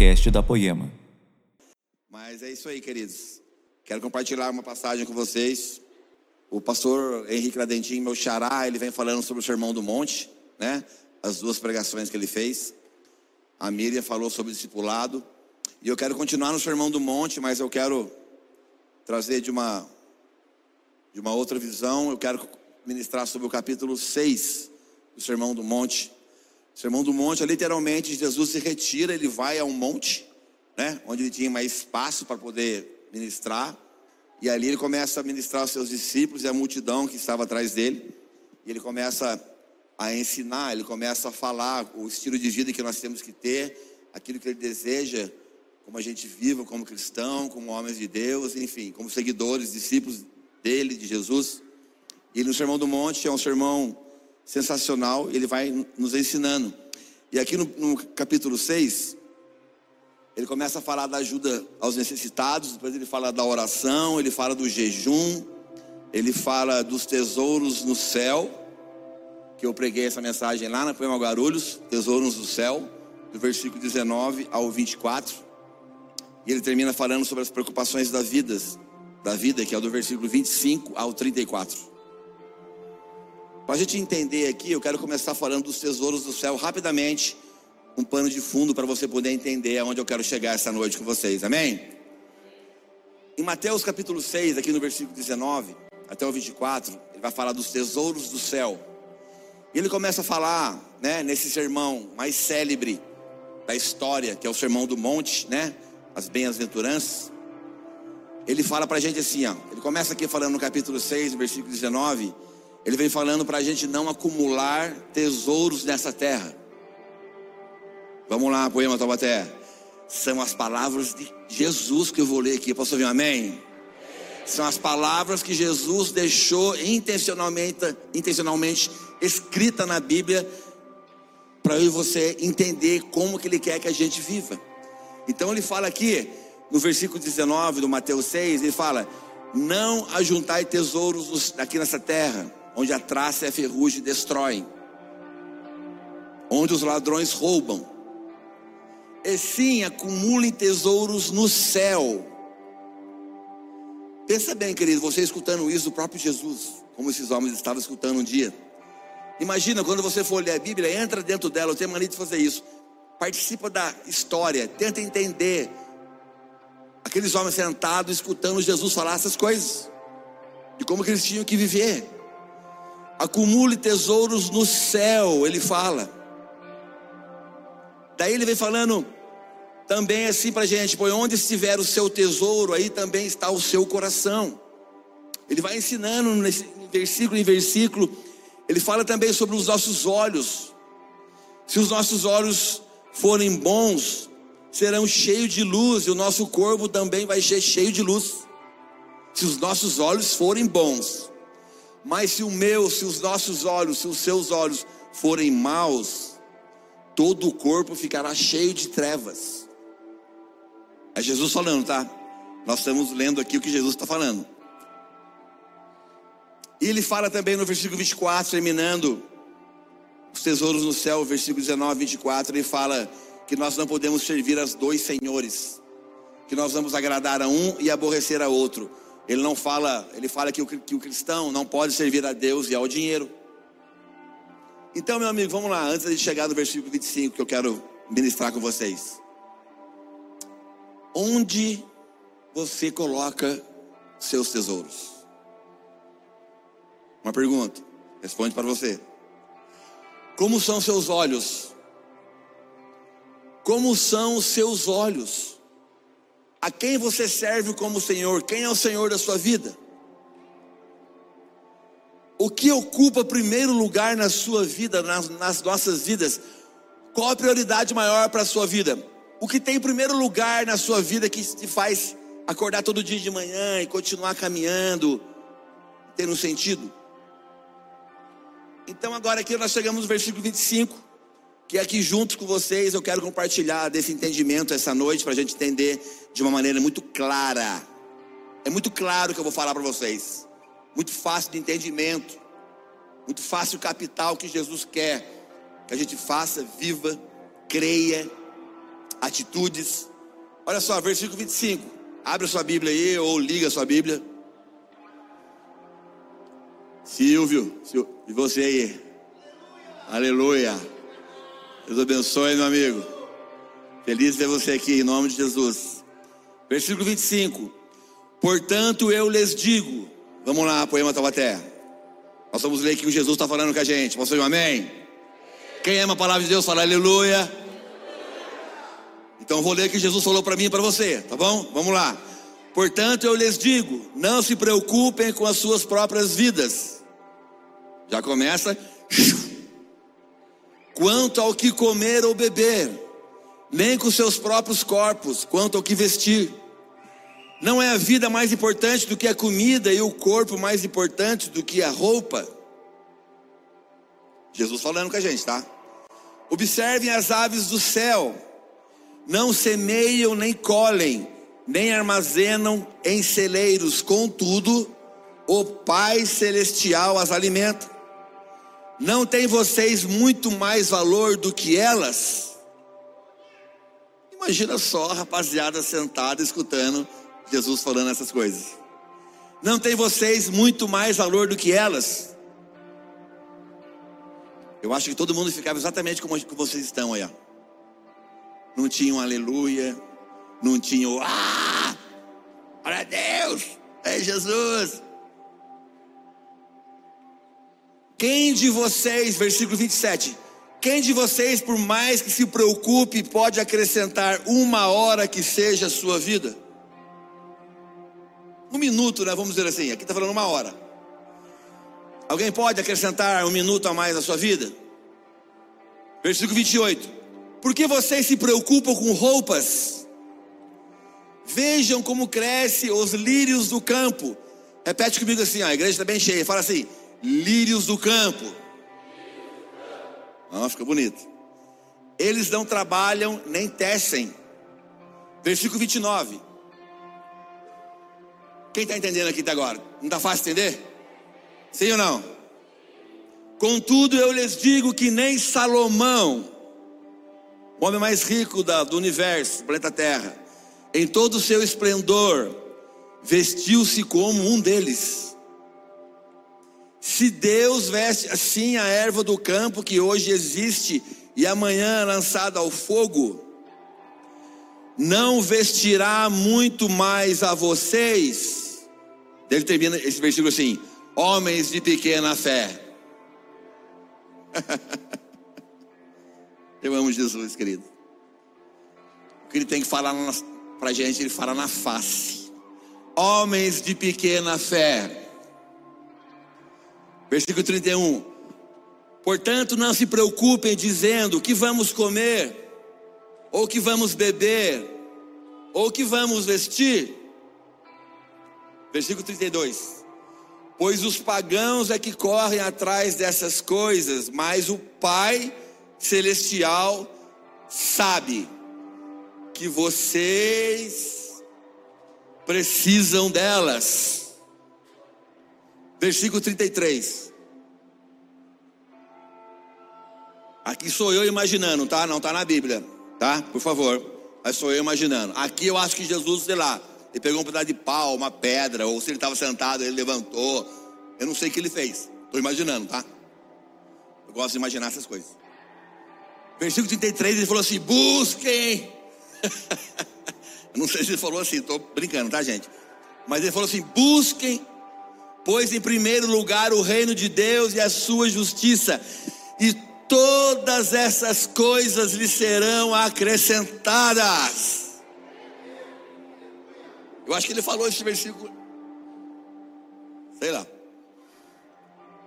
podcast da Poema. Mas é isso aí, queridos. Quero compartilhar uma passagem com vocês. O pastor Henrique Ladentim, meu xará, ele vem falando sobre o Sermão do Monte, né? As duas pregações que ele fez. A Miriam falou sobre o discipulado. E eu quero continuar no Sermão do Monte, mas eu quero trazer de uma, de uma outra visão. Eu quero ministrar sobre o capítulo 6 do Sermão do Monte. Sermão do Monte literalmente Jesus se retira, ele vai a um monte, né, onde ele tinha mais espaço para poder ministrar. E ali ele começa a ministrar aos seus discípulos e a multidão que estava atrás dele. E ele começa a ensinar, ele começa a falar o estilo de vida que nós temos que ter, aquilo que ele deseja, como a gente viva como cristão, como homens de Deus, enfim, como seguidores, discípulos dele, de Jesus. E no Sermão do Monte é um sermão sensacional, ele vai nos ensinando. E aqui no, no capítulo 6, ele começa a falar da ajuda aos necessitados, depois ele fala da oração, ele fala do jejum, ele fala dos tesouros no céu, que eu preguei essa mensagem lá na Poema Guarulhos, Tesouros do Céu, do versículo 19 ao 24. E ele termina falando sobre as preocupações da vida, da vida, que é do versículo 25 ao 34. Para a gente entender aqui, eu quero começar falando dos tesouros do céu rapidamente, um pano de fundo para você poder entender aonde eu quero chegar essa noite com vocês, amém? Em Mateus capítulo 6, aqui no versículo 19 até o 24, ele vai falar dos tesouros do céu. E ele começa a falar, né, nesse sermão mais célebre da história, que é o Sermão do Monte, né, as bem-aventuranças. Ele fala para a gente assim, ó, ele começa aqui falando no capítulo 6, versículo 19, ele vem falando para a gente não acumular tesouros nessa terra. Vamos lá, poema Taubaté. São as palavras de Jesus que eu vou ler aqui. Posso ouvir um amém? São as palavras que Jesus deixou intencionalmente, intencionalmente escrita na Bíblia para eu e você entender como que ele quer que a gente viva. Então ele fala aqui no versículo 19 do Mateus 6, ele fala: "Não ajuntai tesouros aqui nessa terra, onde a traça e a ferrugem destroem, onde os ladrões roubam, e sim acumulem tesouros no céu. Pensa bem, querido, você escutando isso do próprio Jesus, como esses homens estavam escutando um dia. Imagina quando você for ler a Bíblia, entra dentro dela, eu tenho mania de fazer isso. Participa da história, tenta entender. Aqueles homens sentados escutando Jesus falar essas coisas, de como eles tinham que viver acumule tesouros no céu, ele fala. Daí ele vem falando também assim para a gente: pois onde estiver o seu tesouro, aí também está o seu coração. Ele vai ensinando nesse versículo em versículo. Ele fala também sobre os nossos olhos. Se os nossos olhos forem bons, serão cheios de luz, e o nosso corpo também vai ser cheio de luz. Se os nossos olhos forem bons, mas se o meu, se os nossos olhos, se os seus olhos forem maus, todo o corpo ficará cheio de trevas. É Jesus falando, tá? Nós estamos lendo aqui o que Jesus está falando. E ele fala também no versículo 24, terminando os tesouros no céu, versículo 19, 24, ele fala que nós não podemos servir a dois senhores, que nós vamos agradar a um e aborrecer a outro. Ele não fala, ele fala que o, que o cristão não pode servir a Deus e ao dinheiro. Então, meu amigo, vamos lá, antes de chegar no versículo 25 que eu quero ministrar com vocês. Onde você coloca seus tesouros? Uma pergunta, responde para você. Como são seus olhos? Como são os seus olhos? A quem você serve como Senhor? Quem é o Senhor da sua vida? O que ocupa primeiro lugar na sua vida, nas, nas nossas vidas? Qual a prioridade maior para a sua vida? O que tem primeiro lugar na sua vida que te faz acordar todo dia de manhã e continuar caminhando, tendo um sentido? Então agora aqui nós chegamos no versículo 25 que aqui junto com vocês eu quero compartilhar desse entendimento essa noite para a gente entender de uma maneira muito clara. É muito claro que eu vou falar para vocês, muito fácil de entendimento, muito fácil o capital que Jesus quer que a gente faça, viva, creia atitudes. Olha só, versículo 25. Abre a sua Bíblia aí ou liga a sua Bíblia. Silvio, Silvio e você aí? Aleluia. Deus abençoe, meu amigo. Feliz ver você aqui, em nome de Jesus. Versículo 25. Portanto, eu lhes digo. Vamos lá, poema Taubaté. Nós vamos ler aqui o que Jesus está falando com a gente. Posso ouvir um amém? Quem ama a palavra de Deus, fala aleluia. Então eu vou ler o que Jesus falou para mim e para você, tá bom? Vamos lá. Portanto, eu lhes digo: não se preocupem com as suas próprias vidas. Já começa. Quanto ao que comer ou beber, nem com seus próprios corpos, quanto ao que vestir. Não é a vida mais importante do que a comida e o corpo mais importante do que a roupa? Jesus falando com a gente, tá? Observem as aves do céu, não semeiam nem colhem, nem armazenam em celeiros, contudo, o Pai Celestial as alimenta. Não tem vocês muito mais valor do que elas? Imagina só a rapaziada sentada escutando Jesus falando essas coisas. Não tem vocês muito mais valor do que elas? Eu acho que todo mundo ficava exatamente como vocês estão aí. Ó. Não tinha um aleluia, não tinha o ah, glória a Deus, é Jesus. Quem de vocês, versículo 27, quem de vocês, por mais que se preocupe, pode acrescentar uma hora que seja a sua vida? Um minuto, né? Vamos dizer assim, aqui está falando uma hora. Alguém pode acrescentar um minuto a mais na sua vida? Versículo 28. Por que vocês se preocupam com roupas? Vejam como crescem os lírios do campo. Repete comigo assim, ó, a igreja está bem cheia. Fala assim: lírios do campo. Ah, fica bonito. Eles não trabalham nem tecem. Versículo 29. Quem está entendendo aqui até agora? Não está fácil entender? Sim ou não? Contudo, eu lhes digo que nem Salomão, o homem mais rico da, do universo, planeta Terra, em todo o seu esplendor, vestiu-se como um deles. Se Deus veste assim a erva do campo que hoje existe e amanhã é lançada ao fogo, não vestirá muito mais a vocês. Ele termina esse versículo assim: homens de pequena fé. Eu amo Jesus, querido. O que ele tem que falar para a gente, ele fala na face. Homens de pequena fé. Versículo 31. Portanto, não se preocupem dizendo que vamos comer ou que vamos beber, ou que vamos vestir. Versículo 32. Pois os pagãos é que correm atrás dessas coisas, mas o Pai Celestial sabe que vocês precisam delas. Versículo 33. Aqui sou eu imaginando, tá? Não está na Bíblia tá? Por favor. Mas sou eu imaginando. Aqui eu acho que Jesus, sei lá, ele pegou um pedaço de pau, uma pedra, ou se ele estava sentado, ele levantou. Eu não sei o que ele fez. Estou imaginando, tá? Eu gosto de imaginar essas coisas. Versículo 33, ele falou assim: busquem. eu não sei se ele falou assim, estou brincando, tá, gente? Mas ele falou assim: busquem, pois em primeiro lugar o reino de Deus e a sua justiça, e todas essas coisas lhe serão acrescentadas. Eu acho que ele falou esse versículo. Sei lá.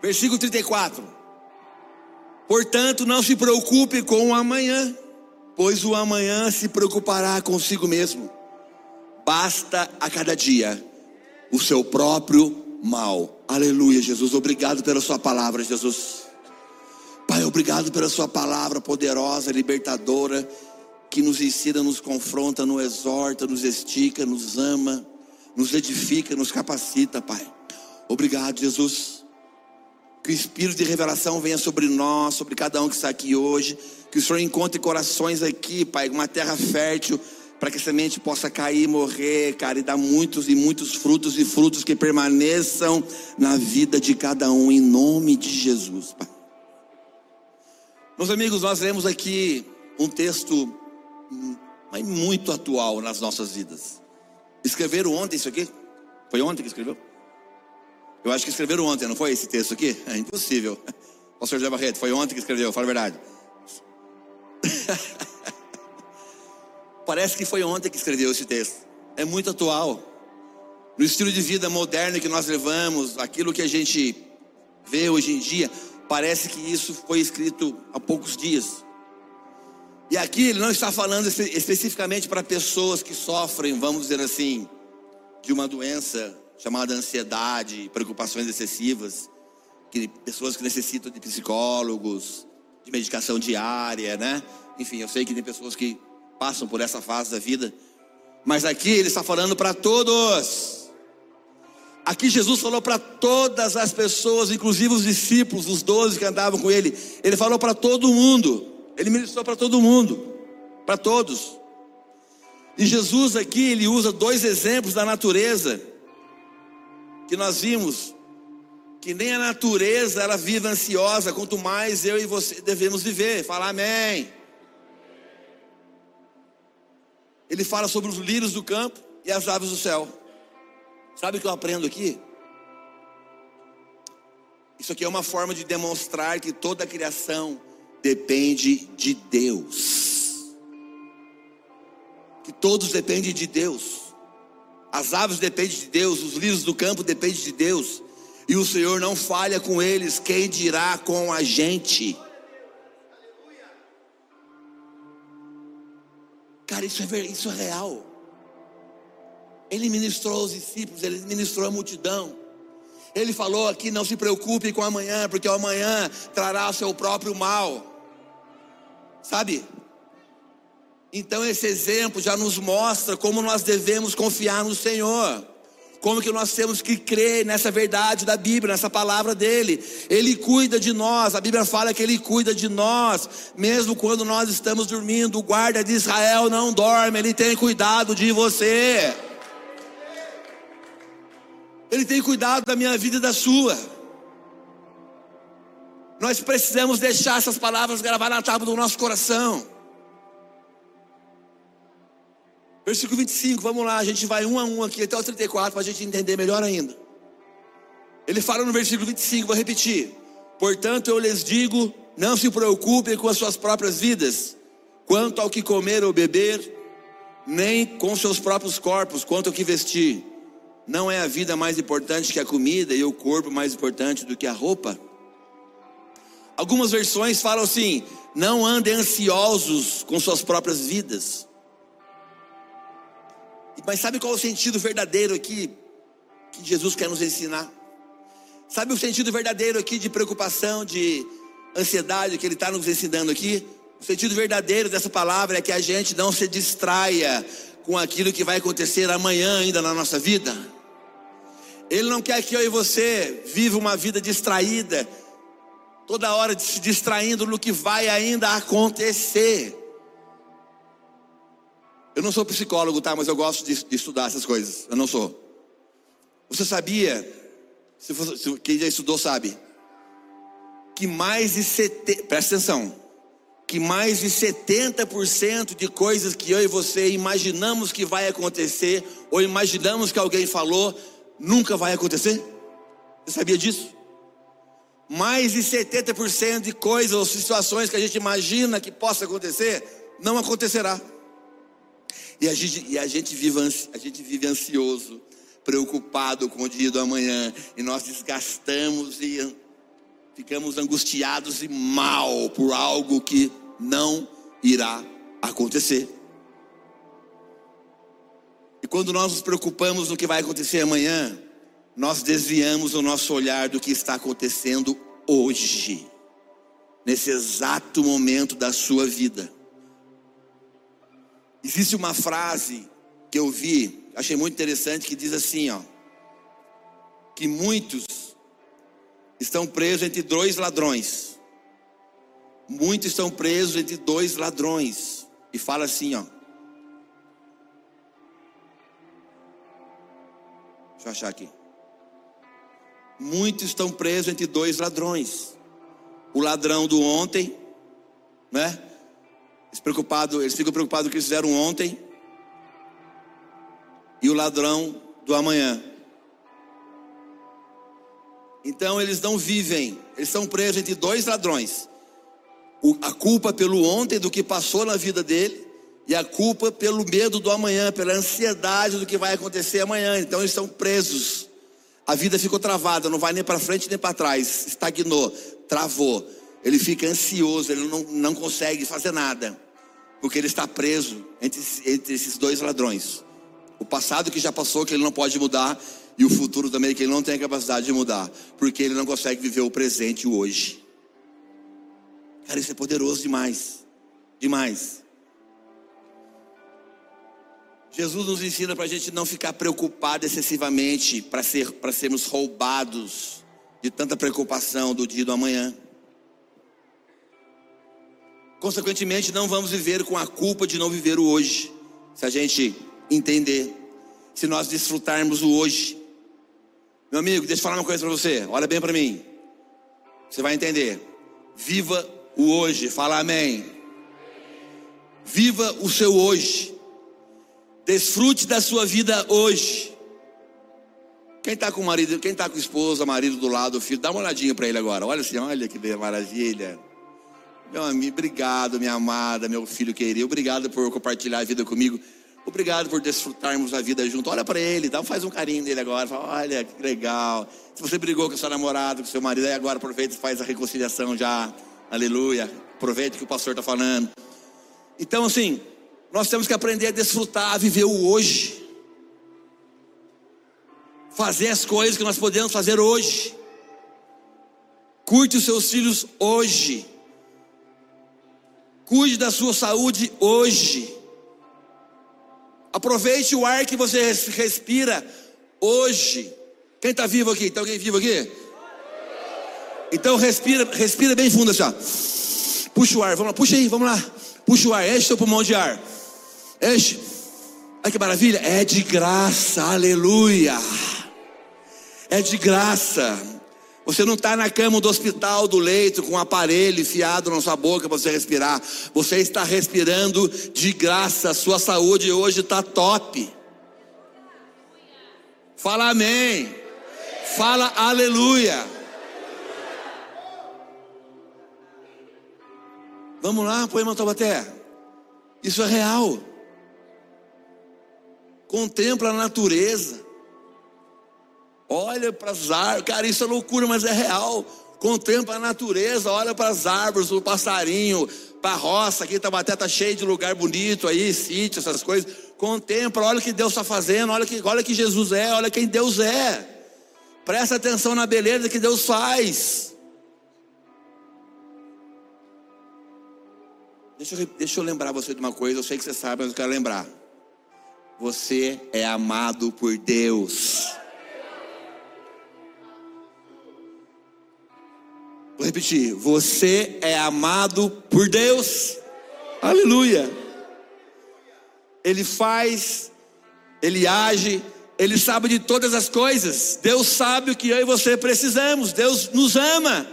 Versículo 34. Portanto, não se preocupe com o amanhã, pois o amanhã se preocupará consigo mesmo. Basta a cada dia o seu próprio mal. Aleluia, Jesus. Obrigado pela sua palavra, Jesus. Pai, obrigado pela Sua palavra poderosa, libertadora, que nos ensina, nos confronta, nos exorta, nos estica, nos ama, nos edifica, nos capacita, Pai. Obrigado, Jesus. Que o espírito de revelação venha sobre nós, sobre cada um que está aqui hoje. Que o Senhor encontre corações aqui, Pai, uma terra fértil, para que a semente possa cair, morrer, cara, e dar muitos e muitos frutos e frutos que permaneçam na vida de cada um, em nome de Jesus, Pai. Meus amigos, nós lemos aqui um texto muito atual nas nossas vidas. Escreveram ontem isso aqui? Foi ontem que escreveu? Eu acho que escreveram ontem, não foi esse texto aqui? É impossível. Pastor José Barreto, foi ontem que escreveu, fala a verdade. Parece que foi ontem que escreveu esse texto. É muito atual. No estilo de vida moderno que nós levamos, aquilo que a gente vê hoje em dia, parece que isso foi escrito há poucos dias. E aqui ele não está falando espe especificamente para pessoas que sofrem, vamos dizer assim, de uma doença chamada ansiedade, preocupações excessivas, que pessoas que necessitam de psicólogos, de medicação diária, né? Enfim, eu sei que tem pessoas que passam por essa fase da vida, mas aqui ele está falando para todos. Aqui Jesus falou para todas as pessoas, inclusive os discípulos, os doze que andavam com ele. Ele falou para todo mundo. Ele ministrou para todo mundo, para todos. E Jesus aqui, ele usa dois exemplos da natureza que nós vimos que nem a natureza ela vive ansiosa, quanto mais eu e você devemos viver. Fala amém. Ele fala sobre os lírios do campo e as aves do céu. Sabe o que eu aprendo aqui? Isso aqui é uma forma de demonstrar que toda a criação depende de Deus. Que todos dependem de Deus. As aves dependem de Deus, os lírios do campo dependem de Deus e o Senhor não falha com eles, quem dirá com a gente? Cara, isso é, isso é real. Ele ministrou os discípulos, ele ministrou a multidão. Ele falou aqui: não se preocupe com amanhã, porque amanhã trará o seu próprio mal. Sabe? Então esse exemplo já nos mostra como nós devemos confiar no Senhor. Como que nós temos que crer nessa verdade da Bíblia, nessa palavra dele. Ele cuida de nós. A Bíblia fala que ele cuida de nós, mesmo quando nós estamos dormindo. O guarda de Israel não dorme, ele tem cuidado de você. Ele tem cuidado da minha vida e da sua. Nós precisamos deixar essas palavras gravar na tábua do nosso coração. Versículo 25, vamos lá, a gente vai um a um aqui até o 34 para a gente entender melhor ainda. Ele fala no versículo 25, vou repetir. Portanto, eu lhes digo: não se preocupem com as suas próprias vidas, quanto ao que comer ou beber, nem com seus próprios corpos, quanto ao que vestir. Não é a vida mais importante que a comida e o corpo mais importante do que a roupa? Algumas versões falam assim: não andem ansiosos com suas próprias vidas. Mas sabe qual é o sentido verdadeiro aqui que Jesus quer nos ensinar? Sabe o sentido verdadeiro aqui de preocupação, de ansiedade que Ele está nos ensinando aqui? O sentido verdadeiro dessa palavra é que a gente não se distraia com aquilo que vai acontecer amanhã ainda na nossa vida. Ele não quer que eu e você viva uma vida distraída, toda hora se distraindo no que vai ainda acontecer. Eu não sou psicólogo, tá? Mas eu gosto de, de estudar essas coisas. Eu não sou. Você sabia? Se, você, se quem já estudou sabe que mais de 70, presta atenção, que mais de 70% de coisas que eu e você imaginamos que vai acontecer ou imaginamos que alguém falou, nunca vai acontecer? Você sabia disso? Mais de 70% de coisas ou situações que a gente imagina que possa acontecer, não acontecerá. E a gente, e a gente, vive, a gente vive ansioso, preocupado com o dia do amanhã, e nós desgastamos e ficamos angustiados e mal por algo que não irá acontecer. E quando nós nos preocupamos no que vai acontecer amanhã, nós desviamos o nosso olhar do que está acontecendo hoje, nesse exato momento da sua vida. Existe uma frase que eu vi, achei muito interessante, que diz assim, ó, que muitos estão presos entre dois ladrões. Muitos estão presos entre dois ladrões. E fala assim, ó. Deixa eu achar aqui. Muitos estão presos entre dois ladrões. O ladrão do ontem, né? Eles, preocupado, eles ficam preocupados com o que fizeram ontem. E o ladrão do amanhã. Então eles não vivem, eles estão presos entre dois ladrões. O, a culpa pelo ontem do que passou na vida dele e a culpa pelo medo do amanhã, pela ansiedade do que vai acontecer amanhã. Então eles estão presos. A vida ficou travada, não vai nem para frente nem para trás, estagnou, travou. Ele fica ansioso, ele não, não consegue fazer nada, porque ele está preso entre, entre esses dois ladrões. O passado que já passou, que ele não pode mudar, e o futuro também, que ele não tem a capacidade de mudar, porque ele não consegue viver o presente o hoje. Cara, isso é poderoso demais, demais. Jesus nos ensina para a gente não ficar preocupado excessivamente para ser, sermos roubados de tanta preocupação do dia do amanhã. Consequentemente, não vamos viver com a culpa de não viver o hoje, se a gente entender, se nós desfrutarmos o hoje. Meu amigo, deixa eu falar uma coisa para você, olha bem para mim, você vai entender. Viva o hoje, fala amém. Viva o seu hoje. Desfrute da sua vida hoje. Quem está com o marido, quem está com a esposa, marido do lado, filho, dá uma olhadinha para ele agora. Olha assim, olha que maravilha. Meu amigo, obrigado, minha amada, meu filho querido. Obrigado por compartilhar a vida comigo. Obrigado por desfrutarmos a vida junto. Olha para ele, dá, faz um carinho nele agora. Fala, olha que legal. Se você brigou com seu namorado, com seu marido, aí agora aproveita e faz a reconciliação já. Aleluia. Aproveita que o pastor está falando. Então, assim, nós temos que aprender a desfrutar, a viver o hoje. Fazer as coisas que nós podemos fazer hoje. Curte os seus filhos hoje. Cuide da sua saúde hoje. Aproveite o ar que você respira hoje. Quem está vivo aqui? Tem alguém vivo aqui? Então respira, respira bem fundo assim. Puxa o ar, vamos lá, puxa aí, vamos lá. Puxa o ar, enche seu pulmão de ar. Enche. Olha que maravilha. É de graça, aleluia. É de graça. Você não está na cama do hospital, do leito, com um aparelho enfiado na sua boca para você respirar. Você está respirando de graça. Sua saúde hoje está top. Fala amém. Fala aleluia. Vamos lá, põe uma Taubaté. Isso é real contempla a natureza, olha para as árvores, cara, isso é loucura, mas é real. Contempla a natureza, olha para as árvores, o passarinho, para a roça, aqui Tabaté está cheio de lugar bonito aí, sítio, essas coisas. Contempla, olha o que Deus está fazendo, olha que, olha que Jesus é, olha quem Deus é. Presta atenção na beleza que Deus faz. Deixa eu, deixa eu lembrar você de uma coisa, eu sei que você sabe, mas eu quero lembrar. Você é amado por Deus. Vou repetir. Você é amado por Deus. Aleluia. Ele faz, ele age, ele sabe de todas as coisas. Deus sabe o que eu e você precisamos. Deus nos ama.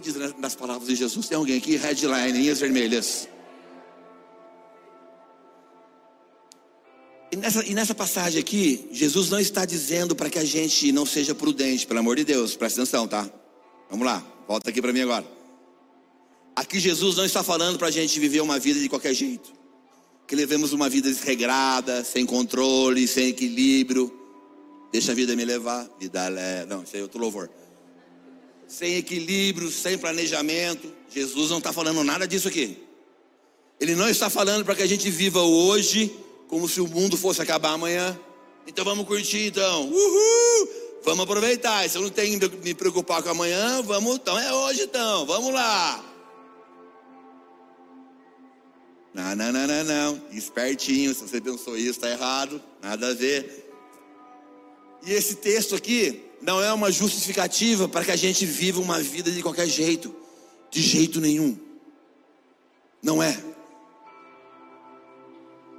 Diz nas palavras de Jesus? Tem alguém aqui? Headline, linhas vermelhas. E nessa, e nessa passagem aqui, Jesus não está dizendo para que a gente não seja prudente, pelo amor de Deus, presta atenção, tá? Vamos lá, volta aqui para mim agora. Aqui Jesus não está falando para a gente viver uma vida de qualquer jeito, que levemos uma vida desregrada, sem controle, sem equilíbrio. Deixa a vida me levar, vida. Não, isso aí é outro louvor sem equilíbrio, sem planejamento. Jesus não está falando nada disso aqui. Ele não está falando para que a gente viva hoje como se o mundo fosse acabar amanhã. Então vamos curtir então. Uhul! Vamos aproveitar. Se eu não tenho que me preocupar com amanhã, vamos, então é hoje então. Vamos lá. Não, não, não, não, não. Espertinho, se você pensou isso, está errado. Nada a ver. E esse texto aqui não é uma justificativa para que a gente viva uma vida de qualquer jeito. De jeito nenhum. Não é.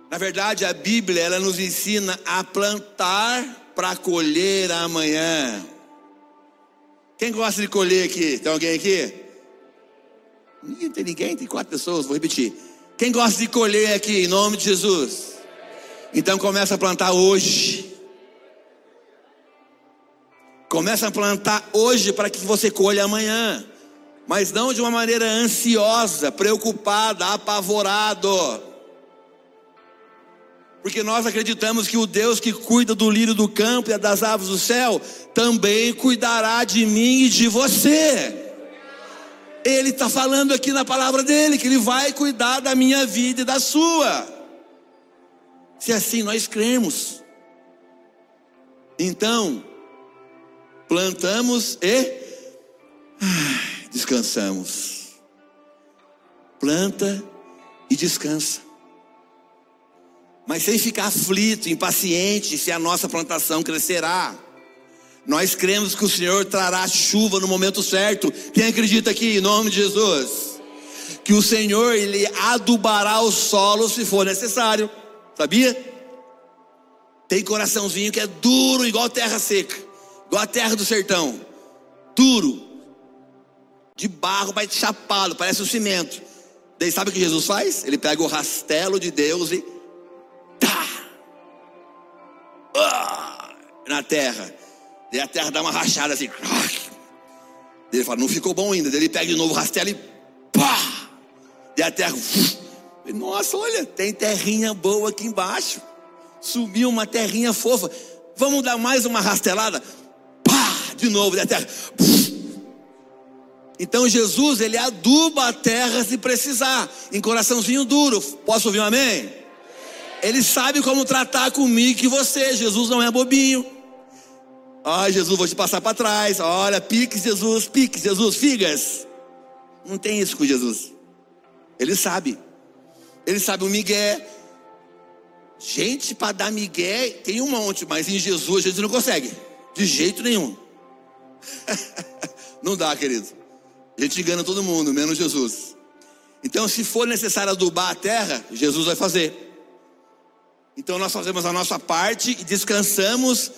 Na verdade, a Bíblia ela nos ensina a plantar para colher amanhã. Quem gosta de colher aqui? Tem alguém aqui? Não tem ninguém, tem quatro pessoas, vou repetir. Quem gosta de colher aqui, em nome de Jesus? Então começa a plantar hoje. Começa a plantar hoje para que você colha amanhã. Mas não de uma maneira ansiosa, preocupada, apavorado. Porque nós acreditamos que o Deus que cuida do lírio do campo e das aves do céu também cuidará de mim e de você. Ele está falando aqui na palavra dele que ele vai cuidar da minha vida e da sua. Se assim nós cremos, então plantamos e descansamos. Planta e descansa. Mas sem ficar aflito, impaciente se a nossa plantação crescerá. Nós cremos que o Senhor trará chuva no momento certo. Quem acredita aqui em nome de Jesus? Que o Senhor ele adubará o solo se for necessário. Sabia? Tem coraçãozinho que é duro igual terra seca, igual a terra do sertão. Duro. De barro, mas chapado, parece um cimento. Daí sabe o que Jesus faz? Ele pega o rastelo de Deus e tá ah, na terra. Daí a terra dá uma rachada assim. Ele fala, não ficou bom ainda. Daí ele pega de novo o rastelo e pá! Daí a terra. Nossa, olha, tem terrinha boa aqui embaixo. Sumiu uma terrinha fofa. Vamos dar mais uma rastelada? De novo, daí a terra. Então Jesus, ele aduba a terra se precisar, em coraçãozinho duro. Posso ouvir um amém? Ele sabe como tratar comigo e você. Jesus não é bobinho. Ai, Jesus, vou te passar para trás. Olha, piques, Jesus, piques, Jesus, figas. Não tem isso com Jesus. Ele sabe. Ele sabe o Miguel. Gente, para dar Miguel, tem um monte, mas em Jesus a gente não consegue. De jeito nenhum. não dá, querido. A gente engana todo mundo, menos Jesus. Então, se for necessário adubar a terra, Jesus vai fazer. Então, nós fazemos a nossa parte e descansamos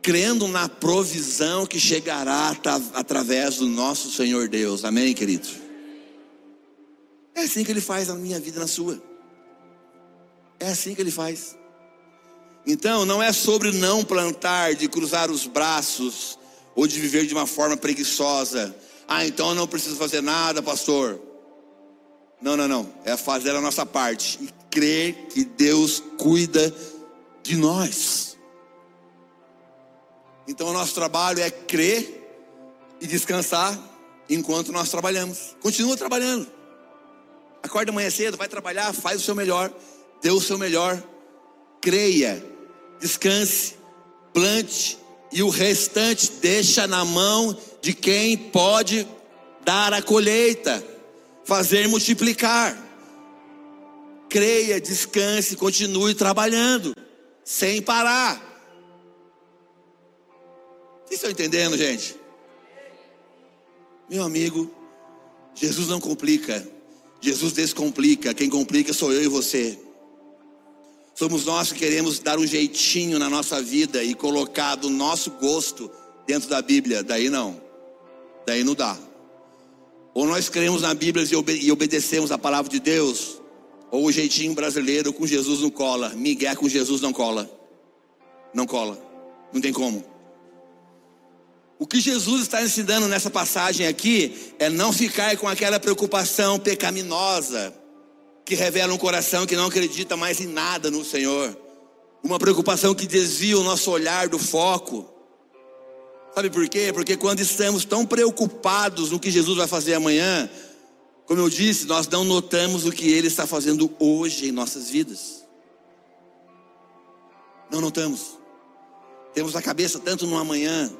crendo na provisão que chegará através do nosso Senhor Deus. Amém, querido? É assim que Ele faz na minha vida, na sua. É assim que Ele faz. Então, não é sobre não plantar, de cruzar os braços, ou de viver de uma forma preguiçosa. Ah, então eu não preciso fazer nada, pastor. Não, não, não. É fazer a nossa parte e crer que Deus cuida de nós. Então o nosso trabalho é crer e descansar enquanto nós trabalhamos. Continua trabalhando. Acorda amanhã cedo, vai trabalhar, faz o seu melhor, dê o seu melhor. Creia, descanse, plante e o restante deixa na mão de quem pode dar a colheita, fazer multiplicar. Creia, descanse, continue trabalhando, sem parar. Vocês estão entendendo, gente? Meu amigo, Jesus não complica, Jesus descomplica. Quem complica sou eu e você. Somos nós que queremos dar um jeitinho na nossa vida e colocar do nosso gosto dentro da Bíblia. Daí não, daí não dá. Ou nós cremos na Bíblia e, e obedecemos a palavra de Deus, ou o jeitinho brasileiro com Jesus não cola. Miguel com Jesus não cola. Não cola. Não tem como. O que Jesus está ensinando nessa passagem aqui é não ficar com aquela preocupação pecaminosa que revela um coração que não acredita mais em nada no Senhor. Uma preocupação que desvia o nosso olhar do foco. Sabe por quê? Porque quando estamos tão preocupados no que Jesus vai fazer amanhã, como eu disse, nós não notamos o que Ele está fazendo hoje em nossas vidas. Não notamos. Temos a cabeça tanto no amanhã,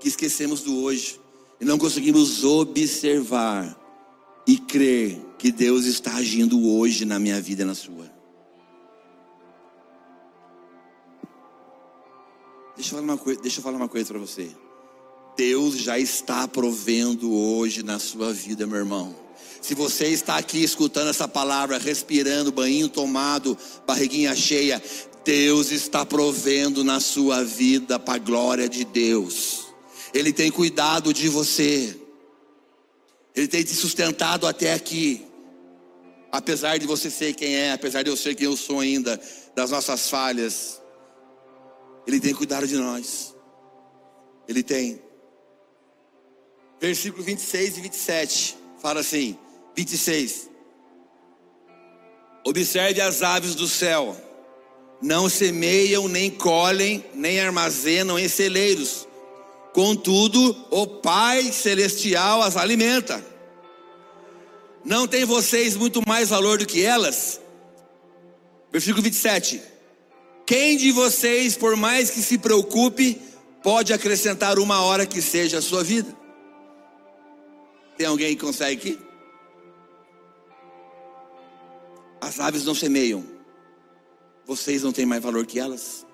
que esquecemos do hoje e não conseguimos observar e crer que Deus está agindo hoje na minha vida e na sua. Deixa eu falar uma coisa, deixa eu falar uma coisa para você. Deus já está provendo hoje na sua vida, meu irmão. Se você está aqui escutando essa palavra, respirando, banho tomado, barriguinha cheia, Deus está provendo na sua vida para a glória de Deus. Ele tem cuidado de você. Ele tem te sustentado até aqui. Apesar de você ser quem é, apesar de eu ser quem eu sou ainda, das nossas falhas, Ele tem cuidado de nós. Ele tem. Versículo 26 e 27 fala assim: 26. Observe as aves do céu, não semeiam, nem colhem, nem armazenam em celeiros, contudo, o Pai Celestial as alimenta. Não tem vocês muito mais valor do que elas? Versículo 27. Quem de vocês, por mais que se preocupe, pode acrescentar uma hora que seja a sua vida? Tem alguém que consegue aqui? As aves não semeiam. Vocês não têm mais valor que elas?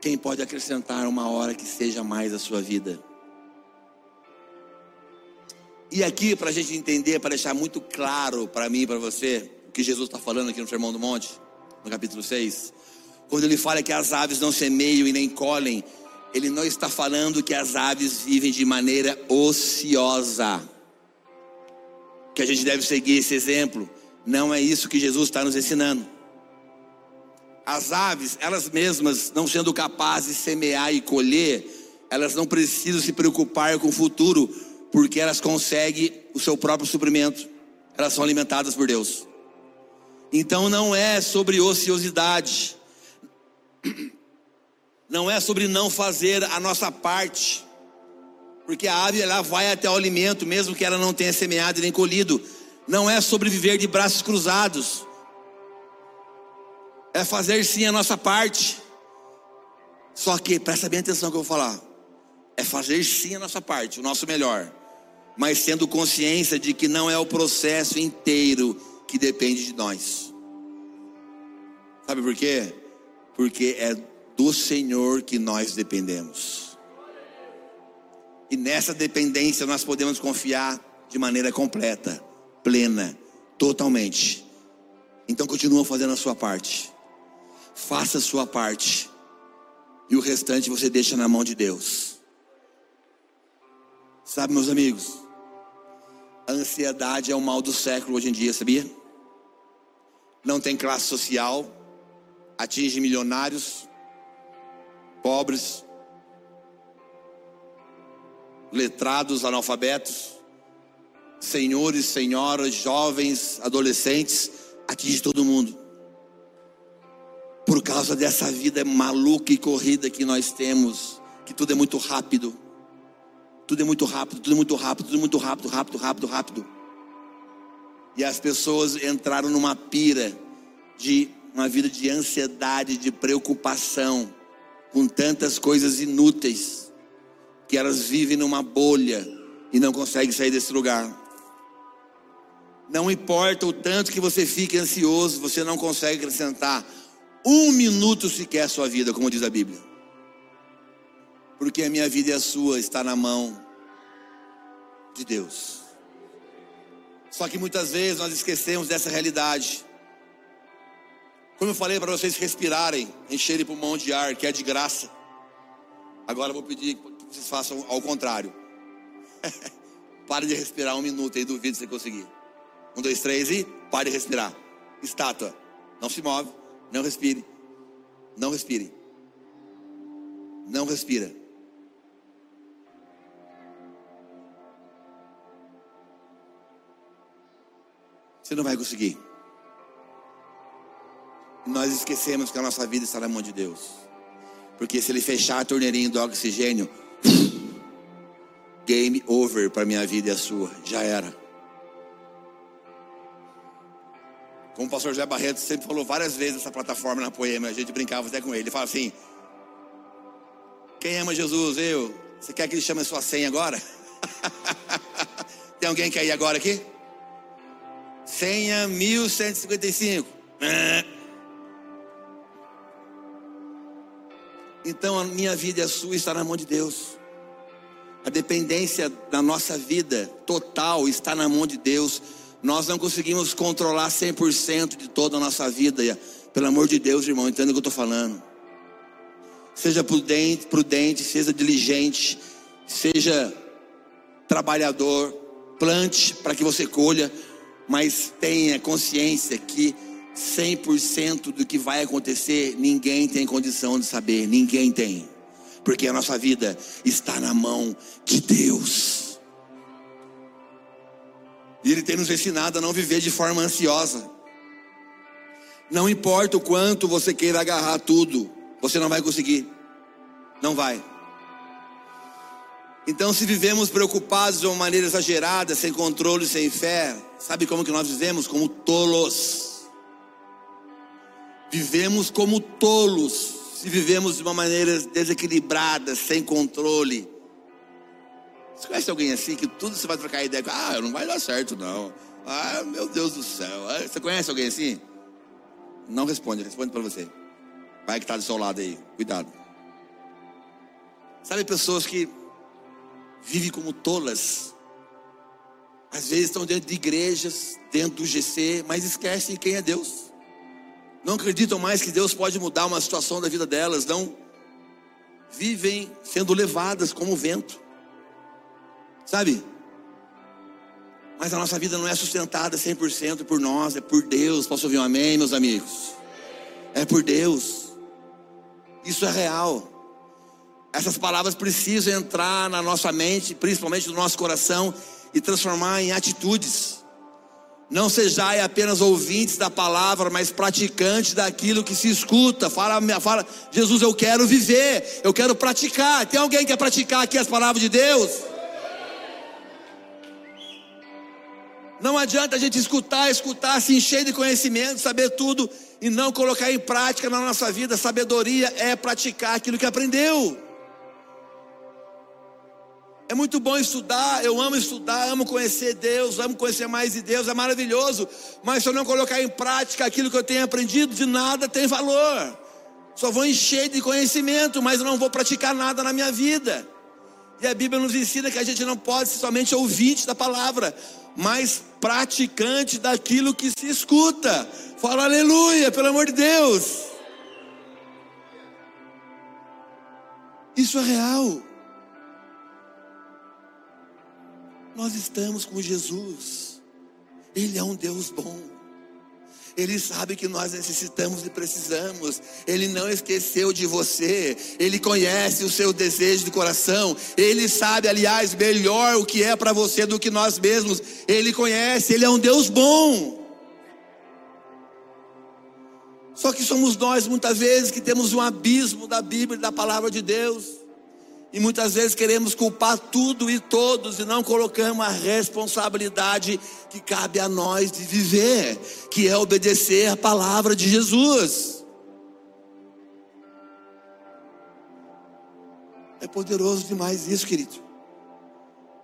Quem pode acrescentar uma hora que seja mais a sua vida? E aqui, para a gente entender, para deixar muito claro para mim e para você, o que Jesus está falando aqui no Sermão do Monte, no capítulo 6, quando ele fala que as aves não semeiam e nem colhem, ele não está falando que as aves vivem de maneira ociosa, que a gente deve seguir esse exemplo. Não é isso que Jesus está nos ensinando. As aves, elas mesmas, não sendo capazes de semear e colher, elas não precisam se preocupar com o futuro, porque elas conseguem o seu próprio suprimento. Elas são alimentadas por Deus. Então não é sobre ociosidade, não é sobre não fazer a nossa parte, porque a ave ela vai até o alimento, mesmo que ela não tenha semeado nem colhido não é sobreviver de braços cruzados, é fazer sim a nossa parte. Só que, presta bem atenção no que eu vou falar, é fazer sim a nossa parte, o nosso melhor, mas tendo consciência de que não é o processo inteiro que depende de nós. Sabe por quê? Porque é do Senhor que nós dependemos. E nessa dependência nós podemos confiar de maneira completa plena, totalmente. Então continua fazendo a sua parte. Faça a sua parte. E o restante você deixa na mão de Deus. Sabe, meus amigos, a ansiedade é o mal do século hoje em dia, sabia? Não tem classe social, atinge milionários, pobres, letrados, analfabetos senhores, senhoras, jovens, adolescentes, atinge todo mundo. Por causa dessa vida maluca e corrida que nós temos, que tudo é muito rápido. Tudo é muito rápido, tudo é muito rápido, tudo é muito rápido, rápido, rápido, rápido. E as pessoas entraram numa pira de uma vida de ansiedade, de preocupação, com tantas coisas inúteis, que elas vivem numa bolha e não conseguem sair desse lugar. Não importa o tanto que você fique ansioso, você não consegue acrescentar um minuto sequer à sua vida, como diz a Bíblia. Porque a minha vida e a sua está na mão de Deus. Só que muitas vezes nós esquecemos dessa realidade. Como eu falei para vocês respirarem, encherem pulmão de ar, que é de graça. Agora eu vou pedir que vocês façam ao contrário. Pare de respirar um minuto aí, duvido se você conseguir. Um, dois, três e pare de respirar. Estátua. Não se move. Não respire. Não respire. Não respira. Você não vai conseguir. Nós esquecemos que a nossa vida está na mão de Deus. Porque se ele fechar a torneirinha do oxigênio, game over para minha vida e a sua. Já era. Como o pastor José Barreto sempre falou várias vezes nessa plataforma na poema, a gente brincava até com ele. Ele fala assim: Quem ama Jesus? Eu. Você quer que ele chame a sua senha agora? Tem alguém que ir agora aqui? Senha 1155. É. Então a minha vida e a sua está na mão de Deus. A dependência da nossa vida total está na mão de Deus. Nós não conseguimos controlar 100% de toda a nossa vida. Pelo amor de Deus, irmão, entenda o que eu estou falando. Seja prudente, prudente, seja diligente, seja trabalhador, plante para que você colha, mas tenha consciência que 100% do que vai acontecer, ninguém tem condição de saber, ninguém tem. Porque a nossa vida está na mão de Deus. E Ele tem nos ensinado a não viver de forma ansiosa. Não importa o quanto você queira agarrar tudo, você não vai conseguir. Não vai. Então, se vivemos preocupados de uma maneira exagerada, sem controle, sem fé, sabe como que nós vivemos? Como tolos. Vivemos como tolos, se vivemos de uma maneira desequilibrada, sem controle. Você conhece alguém assim que tudo você vai trocar ideia? Ah, não vai dar certo, não. Ah, meu Deus do céu. Ah, você conhece alguém assim? Não responde, responde para você. Vai que está do seu lado aí, cuidado. Sabe pessoas que vivem como tolas. Às vezes estão dentro de igrejas, dentro do GC, mas esquecem quem é Deus. Não acreditam mais que Deus pode mudar uma situação da vida delas, não vivem sendo levadas como vento. Sabe? Mas a nossa vida não é sustentada 100% por nós, é por Deus. Posso ouvir um amém, meus amigos? É por Deus. Isso é real. Essas palavras precisam entrar na nossa mente, principalmente no nosso coração, e transformar em atitudes. Não sejais apenas ouvintes da palavra, mas praticantes daquilo que se escuta. Fala, fala, Jesus, eu quero viver, eu quero praticar. Tem alguém que quer praticar aqui as palavras de Deus? Não adianta a gente escutar, escutar, se encher de conhecimento, saber tudo e não colocar em prática na nossa vida. Sabedoria é praticar aquilo que aprendeu. É muito bom estudar, eu amo estudar, amo conhecer Deus, amo conhecer mais de Deus, é maravilhoso. Mas se eu não colocar em prática aquilo que eu tenho aprendido, de nada tem valor. Só vou encher de conhecimento, mas não vou praticar nada na minha vida. E a Bíblia nos ensina que a gente não pode ser somente ouvinte da palavra, mas praticante daquilo que se escuta. Fala aleluia, pelo amor de Deus. Isso é real. Nós estamos com Jesus. Ele é um Deus bom. Ele sabe que nós necessitamos e precisamos. Ele não esqueceu de você. Ele conhece o seu desejo do coração. Ele sabe, aliás, melhor o que é para você do que nós mesmos. Ele conhece, ele é um Deus bom. Só que somos nós, muitas vezes, que temos um abismo da Bíblia e da palavra de Deus. E muitas vezes queremos culpar tudo e todos e não colocamos a responsabilidade que cabe a nós de viver, que é obedecer a palavra de Jesus. É poderoso demais isso, querido.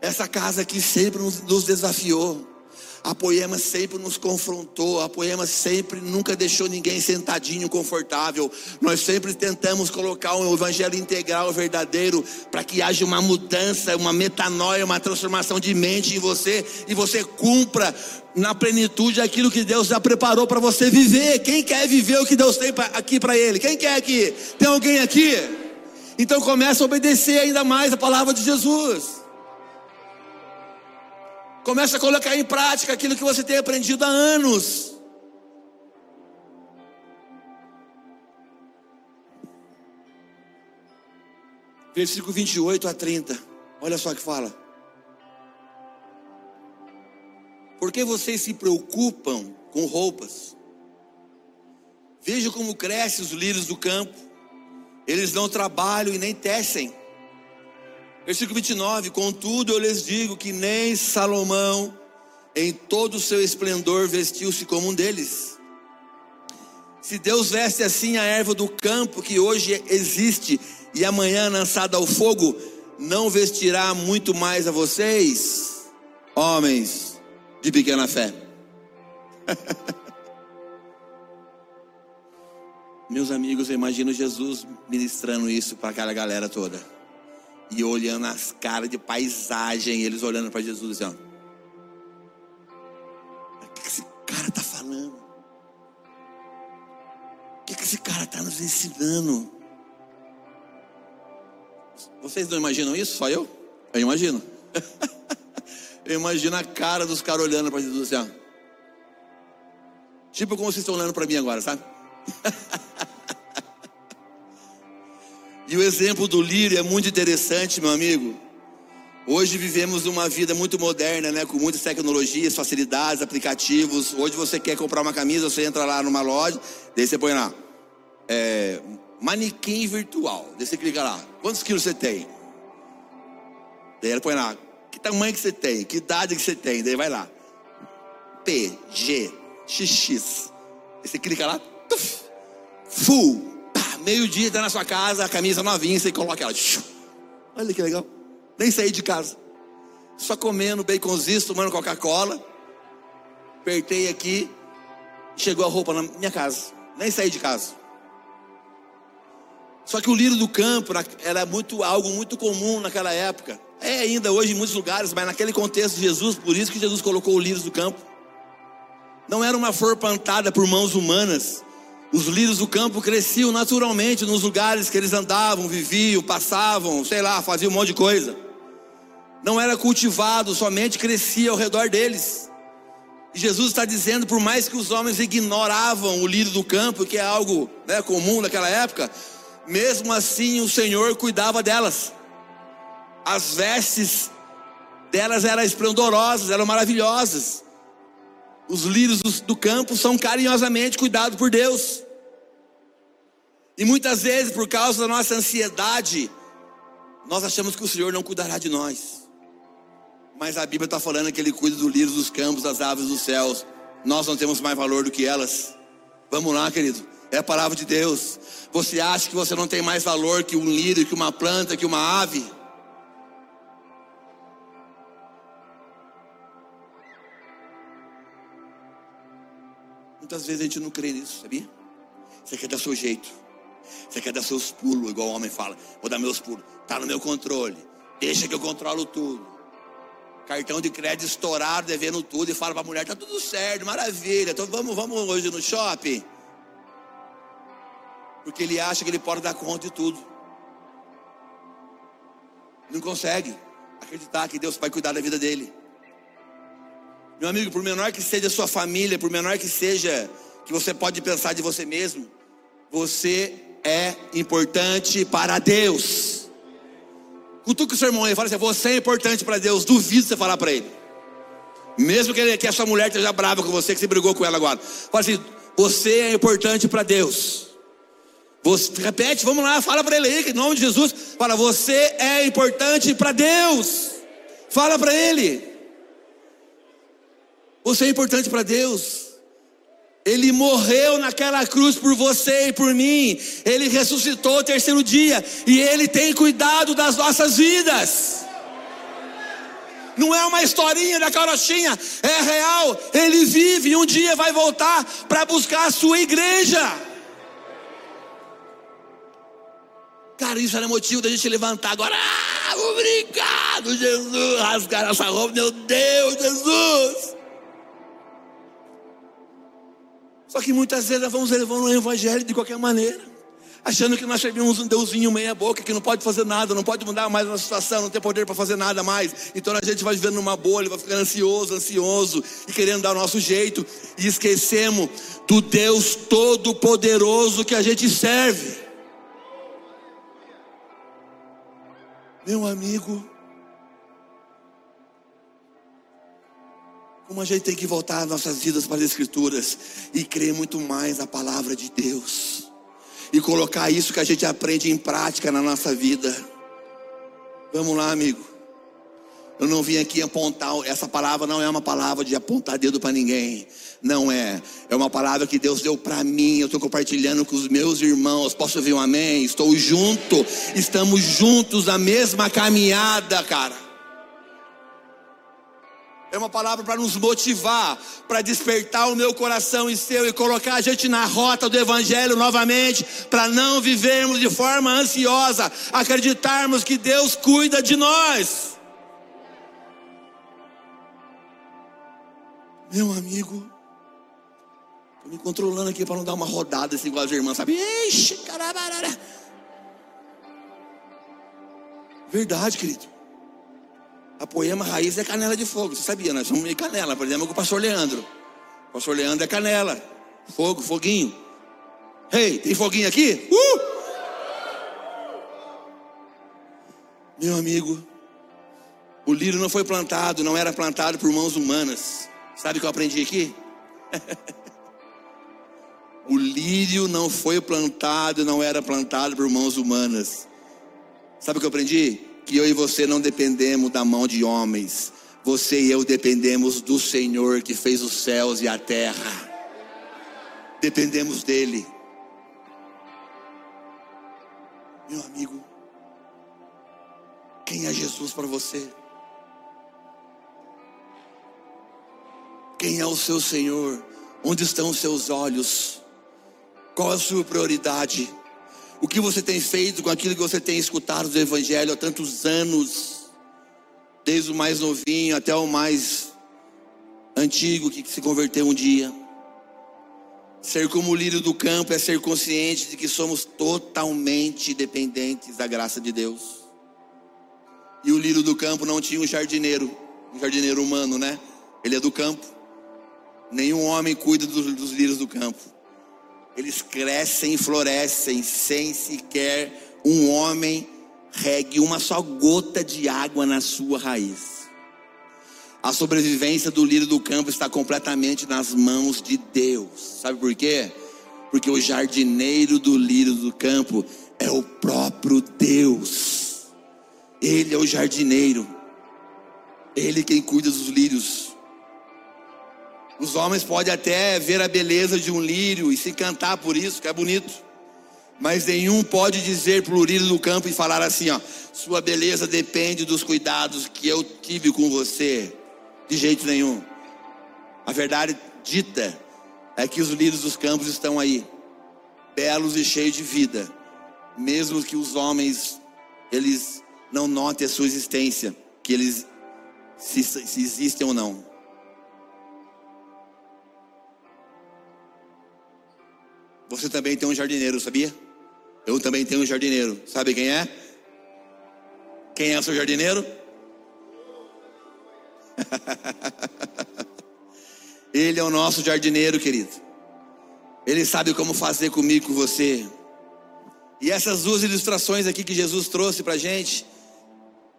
Essa casa aqui sempre nos desafiou. A Poema sempre nos confrontou, a Poema sempre nunca deixou ninguém sentadinho, confortável. Nós sempre tentamos colocar um evangelho integral, verdadeiro, para que haja uma mudança, uma metanoia, uma transformação de mente em você e você cumpra na plenitude aquilo que Deus já preparou para você viver. Quem quer viver o que Deus tem aqui para ele? Quem quer aqui? Tem alguém aqui? Então começa a obedecer ainda mais a palavra de Jesus. Comece a colocar em prática aquilo que você tem aprendido há anos. Versículo 28 a 30. Olha só que fala. Por que vocês se preocupam com roupas? Veja como crescem os lírios do campo. Eles não trabalham e nem tecem. Versículo 29: Contudo, eu lhes digo que nem Salomão, em todo o seu esplendor, vestiu-se como um deles. Se Deus veste assim a erva do campo, que hoje existe e amanhã lançada ao fogo, não vestirá muito mais a vocês, homens de pequena fé. Meus amigos, eu imagino Jesus ministrando isso para aquela galera toda. E olhando as caras de paisagem, eles olhando para Jesus assim. O que esse cara está falando? O que esse cara está nos ensinando? Vocês não imaginam isso? Só eu? Eu imagino. eu imagino a cara dos caras olhando para Jesus assim. Tipo como vocês estão olhando para mim agora, sabe? e o exemplo do lírio é muito interessante, meu amigo. Hoje vivemos uma vida muito moderna, né? Com muitas tecnologias, facilidades, aplicativos. Hoje você quer comprar uma camisa, você entra lá numa loja, daí você põe lá, é, manequim virtual. Daí você clica lá, quantos quilos você tem? Daí ela põe lá, que tamanho que você tem? Que idade que você tem? Daí vai lá, P, G, XX. Daí você clica lá, tuf, full. Meio-dia está na sua casa, a camisa novinha, você coloca ela. Olha que legal. Nem saí de casa. Só comendo baconzinho, tomando Coca-Cola. Apertei aqui. Chegou a roupa na minha casa. Nem saí de casa. Só que o lírio do campo era muito algo muito comum naquela época. É ainda hoje em muitos lugares, mas naquele contexto de Jesus, por isso que Jesus colocou o lírio do campo. Não era uma flor plantada por mãos humanas, os lírios do campo cresciam naturalmente nos lugares que eles andavam, viviam, passavam, sei lá, faziam um monte de coisa. Não era cultivado, somente crescia ao redor deles. E Jesus está dizendo, por mais que os homens ignoravam o lírio do campo, que é algo né, comum naquela época, mesmo assim o Senhor cuidava delas. As vestes delas eram esplendorosas, eram maravilhosas. Os lírios do campo são carinhosamente cuidados por Deus. E muitas vezes, por causa da nossa ansiedade, nós achamos que o Senhor não cuidará de nós. Mas a Bíblia está falando que Ele cuida do lírio dos campos, das aves dos céus. Nós não temos mais valor do que elas. Vamos lá, querido. É a palavra de Deus. Você acha que você não tem mais valor que um lírio, que uma planta, que uma ave? Muitas vezes a gente não crê nisso, sabia? Você quer dar seu jeito. Você quer dar seus pulos, igual o homem fala. Vou dar meus pulos. Está no meu controle. Deixa que eu controlo tudo. Cartão de crédito estourado, devendo tudo. E fala para a mulher: tá tudo certo, maravilha. Então vamos, vamos hoje no shopping. Porque ele acha que ele pode dar conta de tudo. Não consegue acreditar que Deus vai cuidar da vida dele. Meu amigo, por menor que seja a sua família, por menor que seja que você pode pensar de você mesmo, você é importante para Deus. Cutuca o seu irmão aí, fala assim: você é importante para Deus. Duvido você falar para ele. Mesmo que, ele, que essa mulher esteja brava com você, que você brigou com ela agora. Fala assim: você é importante para Deus. Você, repete, vamos lá, fala para ele aí, em nome de Jesus. Fala, você é importante para Deus. Fala para ele. Você é importante para Deus. Ele morreu naquela cruz por você e por mim. Ele ressuscitou o terceiro dia. E Ele tem cuidado das nossas vidas. Não é uma historinha da carochinha, é real. Ele vive e um dia vai voltar para buscar a sua igreja. Cara, isso era motivo da gente levantar agora. Ah, obrigado, Jesus. Rasgar essa roupa, meu Deus, Jesus. Só que muitas vezes nós vamos levando o evangelho de qualquer maneira, achando que nós servimos um deusinho meia boca, que não pode fazer nada, não pode mudar mais a nossa situação, não tem poder para fazer nada mais. Então a gente vai vivendo numa bolha, vai ficando ansioso, ansioso e querendo dar o nosso jeito e esquecemos do Deus todo-poderoso que a gente serve. Meu amigo, Como a gente tem que voltar nossas vidas para as Escrituras e crer muito mais na palavra de Deus e colocar isso que a gente aprende em prática na nossa vida. Vamos lá, amigo. Eu não vim aqui apontar, essa palavra não é uma palavra de apontar dedo para ninguém. Não é. É uma palavra que Deus deu para mim. Eu estou compartilhando com os meus irmãos. Posso ouvir um amém? Estou junto. Estamos juntos na mesma caminhada, cara. É uma palavra para nos motivar, para despertar o meu coração e seu e colocar a gente na rota do Evangelho novamente, para não vivermos de forma ansiosa, acreditarmos que Deus cuida de nós. Meu amigo, estou me controlando aqui para não dar uma rodada assim igual as irmãs, sabe? Ixi. Verdade, querido. A poema raiz é canela de fogo. Você sabia, nós somos meio canela. Por exemplo, com o pastor Leandro. O pastor Leandro é canela. Fogo, foguinho. Ei, hey, tem foguinho aqui? Uh! Meu amigo, o lírio não foi plantado, não era plantado por mãos humanas. Sabe o que eu aprendi aqui? o lírio não foi plantado, não era plantado por mãos humanas. Sabe o que eu aprendi? Que eu e você não dependemos da mão de homens. Você e eu dependemos do Senhor que fez os céus e a terra. Dependemos dele. Meu amigo, quem é Jesus para você? Quem é o seu Senhor? Onde estão os seus olhos? Qual é a sua prioridade? O que você tem feito com aquilo que você tem escutado do Evangelho há tantos anos, desde o mais novinho até o mais antigo que se converteu um dia. Ser como o lírio do campo é ser consciente de que somos totalmente dependentes da graça de Deus. E o lírio do campo não tinha um jardineiro, um jardineiro humano, né? Ele é do campo. Nenhum homem cuida dos, dos lírios do campo. Eles crescem e florescem sem sequer um homem regue uma só gota de água na sua raiz. A sobrevivência do lírio do campo está completamente nas mãos de Deus. Sabe por quê? Porque o jardineiro do lírio do campo é o próprio Deus. Ele é o jardineiro. Ele quem cuida dos lírios. Os homens podem até ver a beleza de um lírio e se cantar por isso, que é bonito. Mas nenhum pode dizer para o lírio do campo e falar assim: ó, sua beleza depende dos cuidados que eu tive com você. De jeito nenhum. A verdade dita é que os lírios dos campos estão aí, belos e cheios de vida, mesmo que os homens eles não notem a sua existência, que eles se, se existem ou não. Você também tem um jardineiro, sabia? Eu também tenho um jardineiro. Sabe quem é? Quem é o seu jardineiro? Ele é o nosso jardineiro, querido. Ele sabe como fazer comigo, com você. E essas duas ilustrações aqui que Jesus trouxe para gente,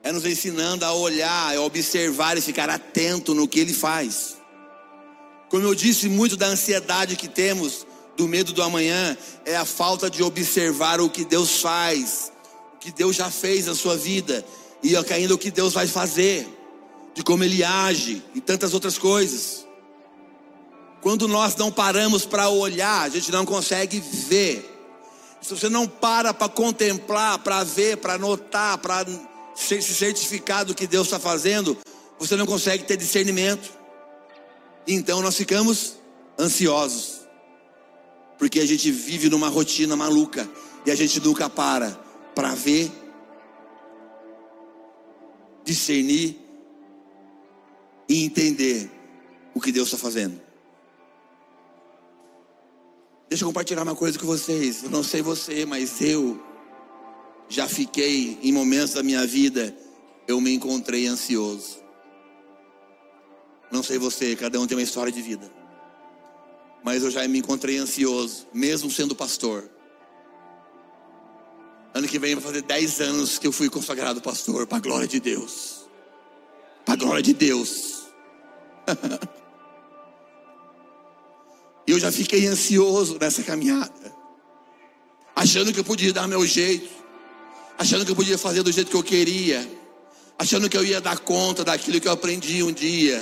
é nos ensinando a olhar, a observar e ficar atento no que Ele faz. Como eu disse, muito da ansiedade que temos do medo do amanhã é a falta de observar o que Deus faz, o que Deus já fez na sua vida e ainda o que Deus vai fazer, de como Ele age e tantas outras coisas. Quando nós não paramos para olhar, a gente não consegue ver. Se você não para para contemplar, para ver, para notar, para se certificar do que Deus está fazendo, você não consegue ter discernimento. Então nós ficamos ansiosos. Porque a gente vive numa rotina maluca e a gente nunca para para ver, discernir e entender o que Deus está fazendo. Deixa eu compartilhar uma coisa com vocês. Eu não sei você, mas eu já fiquei em momentos da minha vida, eu me encontrei ansioso. Não sei você, cada um tem uma história de vida mas eu já me encontrei ansioso, mesmo sendo pastor. Ano que vem vai fazer 10 anos que eu fui consagrado pastor, para a glória de Deus. Para a glória de Deus. E eu já fiquei ansioso nessa caminhada, achando que eu podia dar meu jeito, achando que eu podia fazer do jeito que eu queria, achando que eu ia dar conta daquilo que eu aprendi um dia.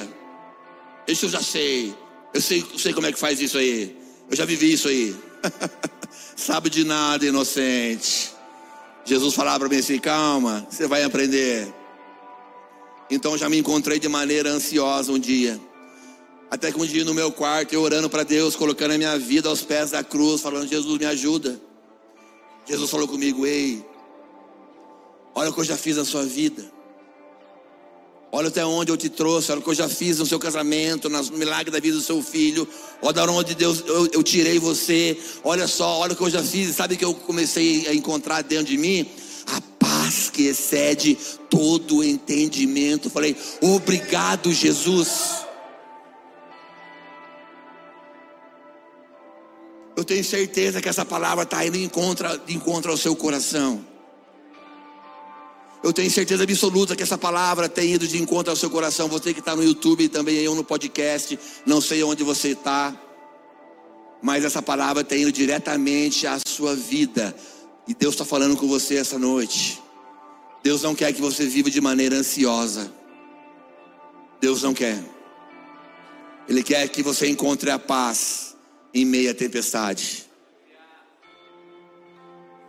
Isso eu já sei. Eu sei, eu sei como é que faz isso aí. Eu já vivi isso aí. Sabe de nada, inocente. Jesus falava para mim assim: calma, você vai aprender. Então já me encontrei de maneira ansiosa um dia. Até que um dia no meu quarto, eu orando para Deus, colocando a minha vida aos pés da cruz, falando: Jesus, me ajuda. Jesus falou comigo: Ei, olha o que eu já fiz na sua vida. Olha até onde eu te trouxe, olha o que eu já fiz no seu casamento, no milagre da vida do seu filho. Olha onde Deus eu, eu tirei você. Olha só, olha o que eu já fiz. Sabe que eu comecei a encontrar dentro de mim? A paz que excede todo entendimento. Falei, obrigado, Jesus. Eu tenho certeza que essa palavra está indo em de encontro ao seu coração. Eu tenho certeza absoluta que essa palavra tem ido de encontro ao seu coração. Você que está no YouTube e também eu no podcast, não sei onde você está, mas essa palavra tem ido diretamente à sua vida. E Deus está falando com você essa noite. Deus não quer que você viva de maneira ansiosa. Deus não quer. Ele quer que você encontre a paz em meio à tempestade.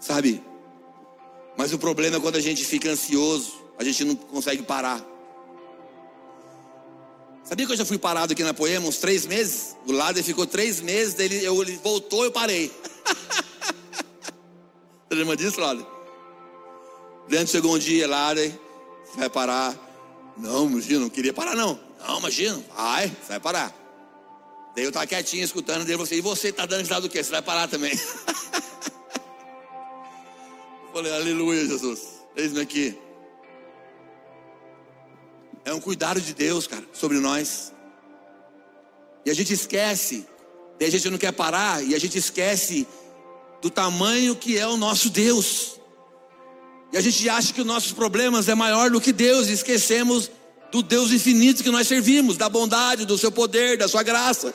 Sabe? Mas o problema é quando a gente fica ansioso, a gente não consegue parar. Sabia que eu já fui parado aqui na Poema uns três meses? O lado ele ficou três meses, ele, eu, ele voltou eu parei. Você lembra disso, Lado? Dentro chegou um dia, Lado, você vai parar. Não, imagina, não queria parar não. Não, imagina, vai, você vai parar. Daí eu estava quietinho escutando, dele você, e você está dando risada do quê? Você vai parar também. Falei, aleluia, Jesus. Eis-me aqui. É um cuidado de Deus, cara, sobre nós. E a gente esquece, e a gente não quer parar, e a gente esquece do tamanho que é o nosso Deus. E a gente acha que os nossos problemas é maior do que Deus, e esquecemos do Deus infinito que nós servimos, da bondade, do seu poder, da sua graça.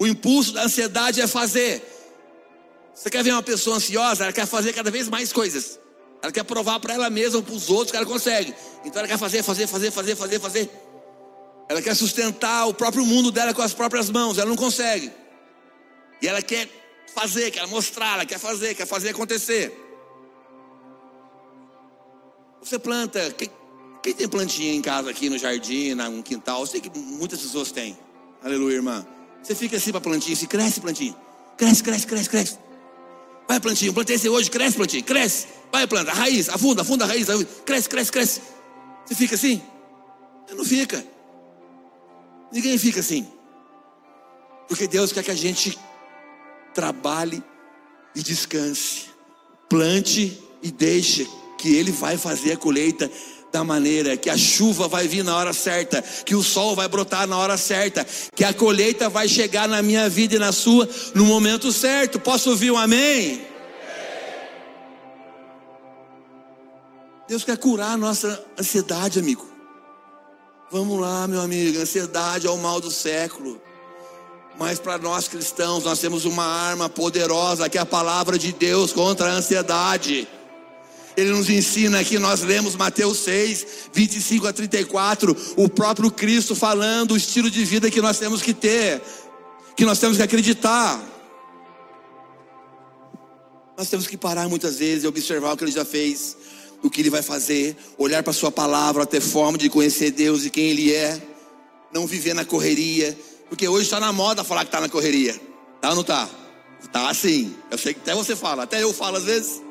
O impulso da ansiedade é fazer. Você quer ver uma pessoa ansiosa? Ela quer fazer cada vez mais coisas. Ela quer provar para ela mesma, para os outros que ela consegue. Então ela quer fazer, fazer, fazer, fazer, fazer, fazer. Ela quer sustentar o próprio mundo dela com as próprias mãos. Ela não consegue. E ela quer fazer, quer mostrar, ela quer fazer, quer fazer acontecer. Você planta. Quem, quem tem plantinha em casa aqui no jardim, no quintal? Eu sei que muitas pessoas têm. Aleluia, irmã. Você fica assim para plantinha, se cresce plantinha. Cresce, cresce, cresce, cresce. Vai, plantinho, plantei esse hoje, cresce, plantinho, cresce. Vai, planta, raiz, afunda, afunda a raiz, cresce, cresce, cresce. Você fica assim? Não fica. Ninguém fica assim. Porque Deus quer que a gente trabalhe e descanse. Plante e deixe que Ele vai fazer a colheita da maneira que a chuva vai vir na hora certa, que o sol vai brotar na hora certa, que a colheita vai chegar na minha vida e na sua no momento certo. Posso ouvir um amém? Deus quer curar a nossa ansiedade, amigo. Vamos lá, meu amigo. Ansiedade é o mal do século. Mas para nós cristãos, nós temos uma arma poderosa que é a palavra de Deus contra a ansiedade. Ele nos ensina aqui, nós lemos Mateus 6, 25 a 34, o próprio Cristo falando o estilo de vida que nós temos que ter, que nós temos que acreditar. Nós temos que parar muitas vezes e observar o que ele já fez, o que ele vai fazer, olhar para sua palavra, ter forma de conhecer Deus e quem ele é, não viver na correria, porque hoje está na moda falar que está na correria, tá ou não está? Tá sim, eu sei que até você fala, até eu falo às vezes.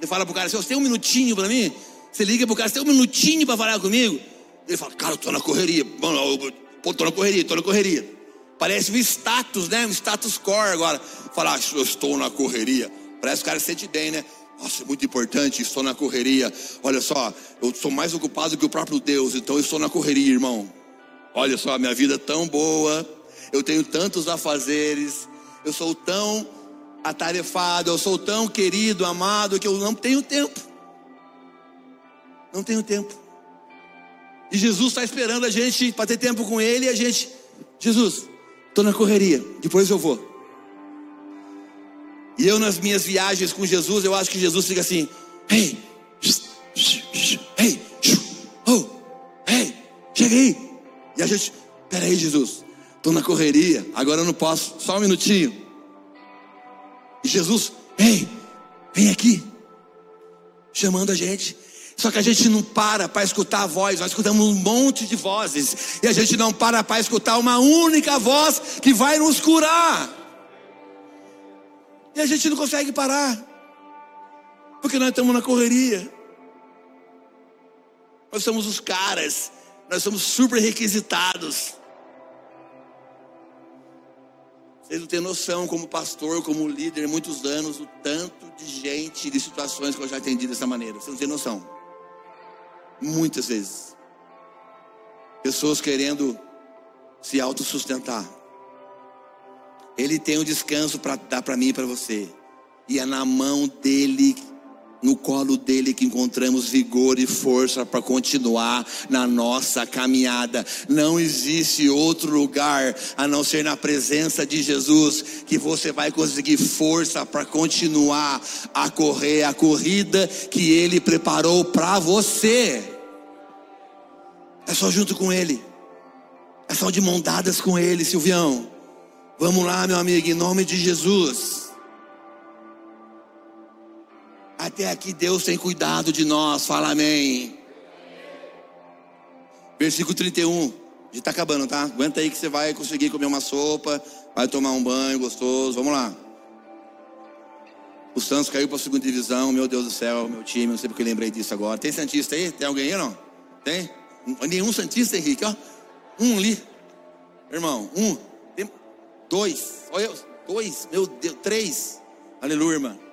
Você fala pro cara, você tem um minutinho para mim? Você liga pro cara, você tem um minutinho para falar comigo? Ele fala, cara, eu tô na correria. Mano, eu, pô, tô na correria, tô na correria. Parece um status, né? Um status core agora. Falar, ah, eu estou na correria. Parece que o cara se sente bem, né? Nossa, é muito importante, estou na correria. Olha só, eu sou mais ocupado que o próprio Deus, então eu estou na correria, irmão. Olha só, minha vida é tão boa, eu tenho tantos afazeres, eu sou tão atarefado, eu sou tão querido, amado, que eu não tenho tempo. Não tenho tempo. E Jesus está esperando a gente para ter tempo com Ele e a gente, Jesus, estou na correria, depois eu vou. E eu nas minhas viagens com Jesus, eu acho que Jesus fica assim, hey, hey, oh, hey, chega aí. E a gente, peraí Jesus, estou na correria, agora eu não posso, só um minutinho. E Jesus, ei, vem aqui, chamando a gente. Só que a gente não para para escutar a voz, nós escutamos um monte de vozes, e a gente não para para escutar uma única voz que vai nos curar. E a gente não consegue parar, porque nós estamos na correria. Nós somos os caras, nós somos super requisitados. Vocês não têm noção, como pastor, como líder, muitos anos, o tanto de gente, de situações que eu já atendi dessa maneira. Vocês não têm noção. Muitas vezes. Pessoas querendo se autossustentar. Ele tem um descanso para dar para mim e para você. E é na mão dele no colo dele que encontramos vigor e força para continuar na nossa caminhada. Não existe outro lugar a não ser na presença de Jesus que você vai conseguir força para continuar a correr a corrida que ele preparou para você. É só junto com ele. É só de mão dadas com ele, Silvião. Vamos lá, meu amigo, em nome de Jesus. Até aqui Deus tem cuidado de nós, fala amém. Versículo 31. A gente está acabando, tá? Aguenta aí que você vai conseguir comer uma sopa, vai tomar um banho gostoso. Vamos lá. O Santos caiu para a segunda divisão, meu Deus do céu, meu time, não sei porque lembrei disso agora. Tem Santista aí? Tem alguém aí não? Tem? Nenhum Santista, Henrique, ó. Um ali. Irmão, um. Tem dois. Olha, dois, meu Deus, três. Aleluia, irmão.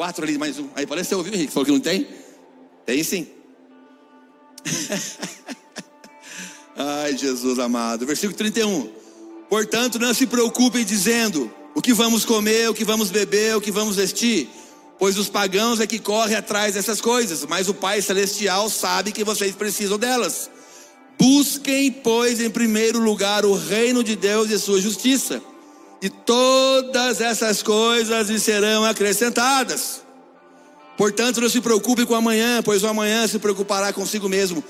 Quatro ali, mais um. Aí parece que você ouviu, Henrique. Falou que não tem? Tem sim. Ai, Jesus amado. Versículo 31. Portanto, não se preocupem dizendo o que vamos comer, o que vamos beber, o que vamos vestir, pois os pagãos é que correm atrás dessas coisas, mas o Pai Celestial sabe que vocês precisam delas. Busquem, pois, em primeiro lugar o reino de Deus e sua justiça e todas essas coisas lhe serão acrescentadas. Portanto, não se preocupe com amanhã, pois o amanhã se preocupará consigo mesmo.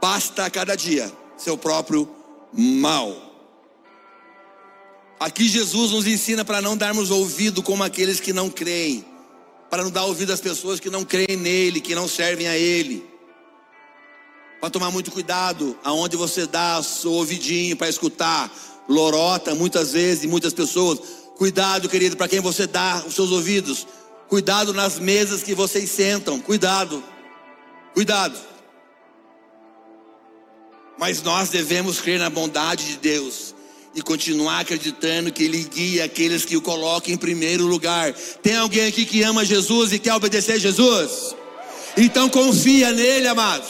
Basta cada dia seu próprio mal. Aqui Jesus nos ensina para não darmos ouvido como aqueles que não creem, para não dar ouvido às pessoas que não creem nele, que não servem a ele. Para tomar muito cuidado aonde você dá o seu ouvidinho para escutar, lorota muitas vezes, muitas pessoas. Cuidado, querido, para quem você dá os seus ouvidos. Cuidado nas mesas que vocês sentam. Cuidado. Cuidado. Mas nós devemos crer na bondade de Deus e continuar acreditando que Ele guia aqueles que o colocam em primeiro lugar. Tem alguém aqui que ama Jesus e quer obedecer a Jesus? Então confia nele, amado.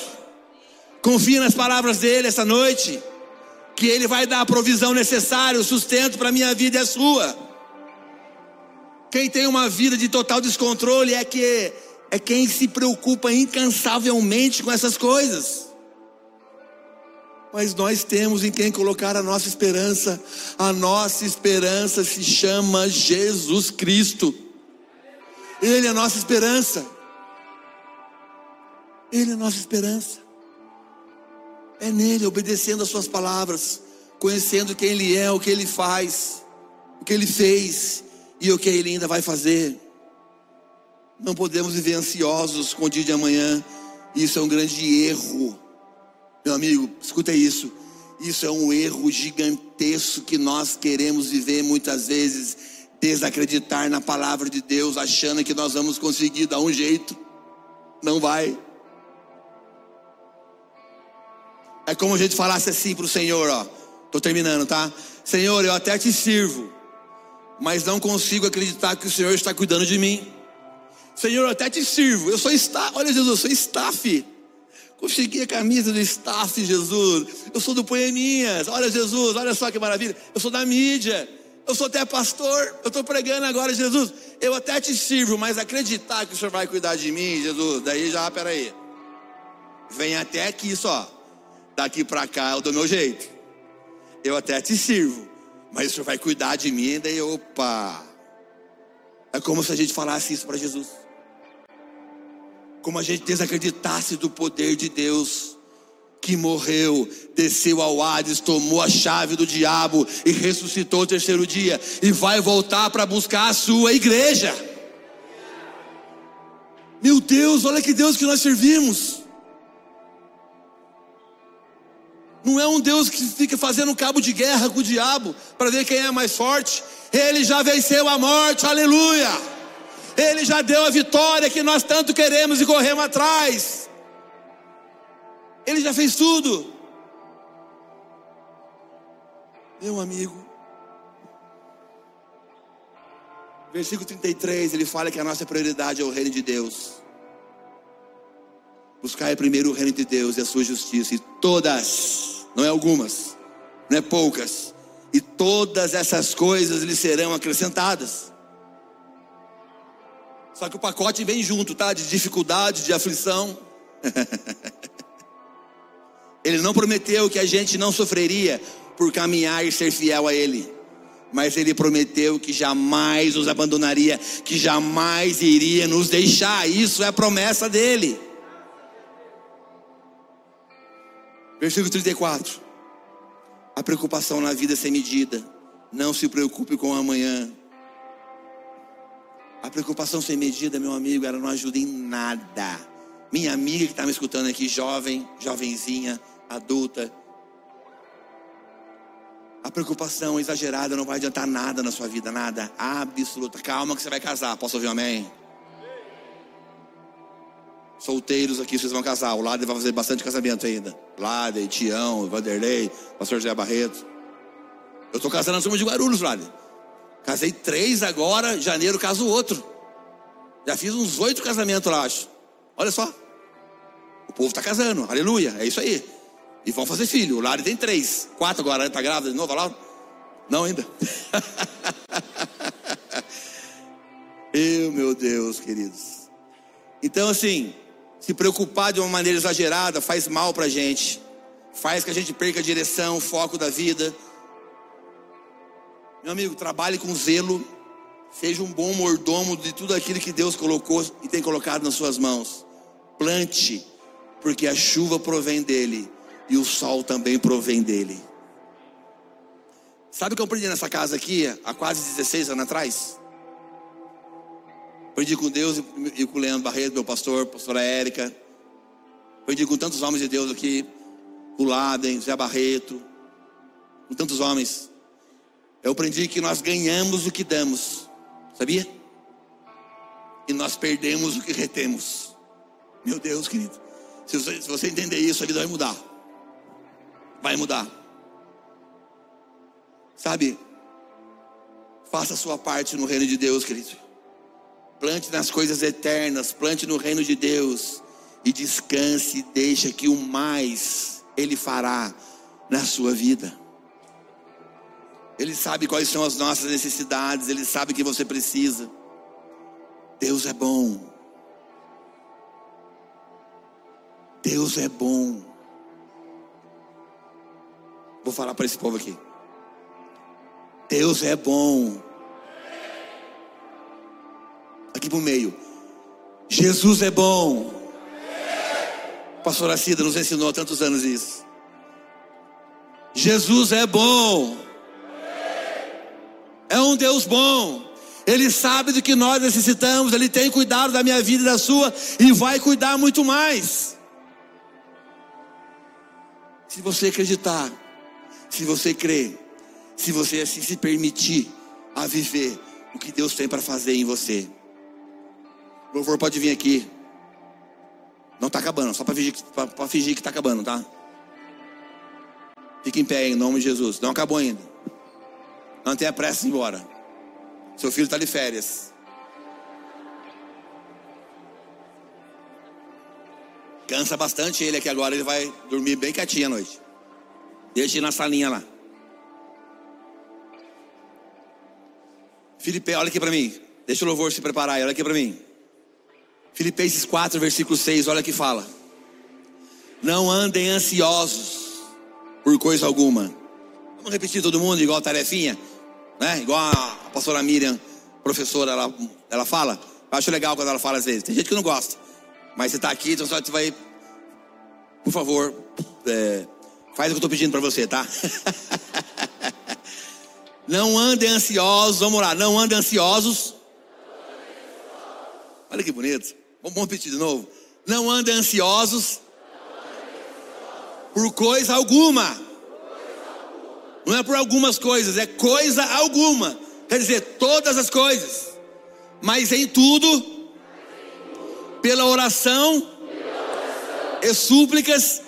Confia nas palavras dele essa noite que Ele vai dar a provisão necessária, o sustento para a minha vida e a sua. Quem tem uma vida de total descontrole é que é quem se preocupa incansavelmente com essas coisas. Mas nós temos em quem colocar a nossa esperança. A nossa esperança se chama Jesus Cristo. Ele é a nossa esperança. Ele é a nossa esperança. É nele, obedecendo as suas palavras, conhecendo quem ele é, o que ele faz, o que ele fez e o que ele ainda vai fazer. Não podemos viver ansiosos com o dia de amanhã. Isso é um grande erro. Meu amigo, escuta isso. Isso é um erro gigantesco que nós queremos viver muitas vezes, desacreditar na palavra de Deus, achando que nós vamos conseguir dar um jeito. Não vai. É como a gente falasse assim para o Senhor, ó. Estou terminando, tá? Senhor, eu até te sirvo, mas não consigo acreditar que o Senhor está cuidando de mim. Senhor, eu até te sirvo. Eu sou staff. Olha, Jesus, eu sou staff. Consegui a camisa do staff, Jesus. Eu sou do Poeminhas. Olha, Jesus, olha só que maravilha. Eu sou da mídia. Eu sou até pastor. Eu estou pregando agora, Jesus. Eu até te sirvo, mas acreditar que o Senhor vai cuidar de mim, Jesus, daí já, peraí. Vem até aqui só. Daqui para cá eu dou meu jeito. Eu até te sirvo, mas o Senhor vai cuidar de mim. Daí, opa. É como se a gente falasse isso para Jesus. Como a gente desacreditasse do poder de Deus que morreu, desceu ao Hades, tomou a chave do diabo e ressuscitou o terceiro dia e vai voltar para buscar a sua igreja. Meu Deus, olha que Deus que nós servimos. Não é um Deus que fica fazendo cabo de guerra com o diabo para ver quem é mais forte. Ele já venceu a morte, aleluia. Ele já deu a vitória que nós tanto queremos e corremos atrás. Ele já fez tudo. Meu amigo, versículo 33, ele fala que a nossa prioridade é o reino de Deus. Buscar primeiro o reino de Deus e a sua justiça, e todas, não é algumas, não é poucas, e todas essas coisas lhe serão acrescentadas. Só que o pacote vem junto, tá? De dificuldade, de aflição. Ele não prometeu que a gente não sofreria por caminhar e ser fiel a Ele. Mas Ele prometeu que jamais nos abandonaria, que jamais iria nos deixar. Isso é a promessa dele. Versículo 34. A preocupação na vida sem medida. Não se preocupe com o amanhã. A preocupação sem medida, meu amigo, ela não ajuda em nada. Minha amiga que está me escutando aqui, jovem, jovenzinha, adulta, a preocupação exagerada não vai adiantar nada na sua vida, nada, absoluta. Calma que você vai casar, posso ouvir um amém? Solteiros aqui, vocês vão casar. O Lade vai fazer bastante casamento ainda. Lade, Tião, Vanderlei, Pastor José Barreto. Eu estou casando na turma de Guarulhos, Lade. Casei três agora, janeiro caso outro. Já fiz uns oito casamentos lá, acho. Olha só. O povo está casando, aleluia, é isso aí. E vão fazer filho. O Lari tem três. Quatro agora, está grávida de novo, Laura? Não ainda. Eu, meu Deus, queridos. Então, assim, se preocupar de uma maneira exagerada faz mal para a gente. Faz que a gente perca a direção, o foco da vida. Meu amigo, trabalhe com zelo. Seja um bom mordomo de tudo aquilo que Deus colocou e tem colocado nas suas mãos. Plante, porque a chuva provém dele e o sol também provém dele. Sabe o que eu aprendi nessa casa aqui há quase 16 anos atrás? Aprendi com Deus e com o Leandro Barreto, meu pastor, pastora Érica. Aprendi com tantos homens de Deus aqui, o Laden, Zé Barreto, com tantos homens. Eu aprendi que nós ganhamos o que damos, sabia? E nós perdemos o que retemos. Meu Deus, querido. Se você, se você entender isso, a vida vai mudar vai mudar. Sabe? Faça a sua parte no reino de Deus, querido. Plante nas coisas eternas, plante no reino de Deus e descanse e deixa que o mais ele fará na sua vida. Ele sabe quais são as nossas necessidades, ele sabe que você precisa. Deus é bom. Deus é bom. Vou falar para esse povo aqui. Deus é bom. Aqui pro meio. Jesus é bom. Pastor Cida nos ensinou há tantos anos isso. Jesus é bom. É um Deus bom. Ele sabe do que nós necessitamos. Ele tem cuidado da minha vida e da sua. E vai cuidar muito mais. Se você acreditar se você crer, se você assim se permitir a viver o que Deus tem para fazer em você. O louvor pode vir aqui. Não está acabando, só para fingir, fingir que está acabando, tá? Fique em pé em nome de Jesus. Não acabou ainda. Não tenha pressa ir embora. Seu filho está de férias. Cansa bastante ele aqui agora, ele vai dormir bem quietinho à noite. Deixa ir na salinha lá. Filipe, olha aqui para mim. Deixa o louvor se preparar olha aqui para mim. Filipenses 4, versículo 6, olha que fala. Não andem ansiosos por coisa alguma. Vamos repetir todo mundo, igual a tarefinha, né? Igual a pastora Miriam, professora, ela, ela fala. Eu acho legal quando ela fala às vezes. Tem gente que não gosta. Mas você está aqui, então você vai, por favor, é, Faz o que eu estou pedindo para você, tá? Não andem ansiosos, vamos lá, não andem ansiosos. Olha que bonito. Vamos repetir de novo. Não andem ansiosos por coisa alguma. Não é por algumas coisas, é coisa alguma. Quer dizer, todas as coisas. Mas em tudo, pela oração e súplicas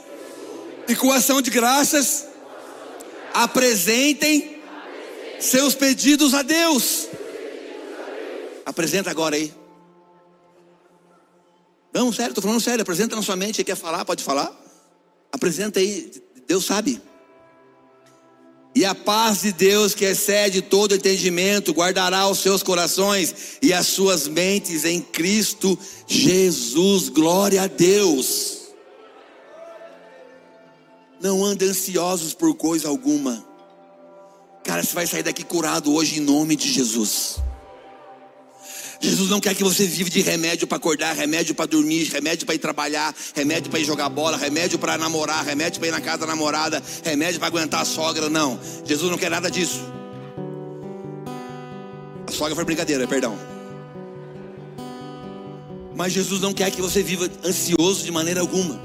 e com ação de graças, apresentem seus pedidos a Deus. Apresenta agora aí. Não, sério, estou falando sério. Apresenta na sua mente. Você quer falar? Pode falar. Apresenta aí. Deus sabe. E a paz de Deus, que excede todo entendimento, guardará os seus corações e as suas mentes em Cristo Jesus. Glória a Deus. Não andem ansiosos por coisa alguma. Cara, você vai sair daqui curado hoje em nome de Jesus. Jesus não quer que você viva de remédio para acordar, remédio para dormir, remédio para ir trabalhar, remédio para ir jogar bola, remédio para namorar, remédio para ir na casa da namorada, remédio para aguentar a sogra. Não, Jesus não quer nada disso. A sogra foi brincadeira, perdão. Mas Jesus não quer que você viva ansioso de maneira alguma.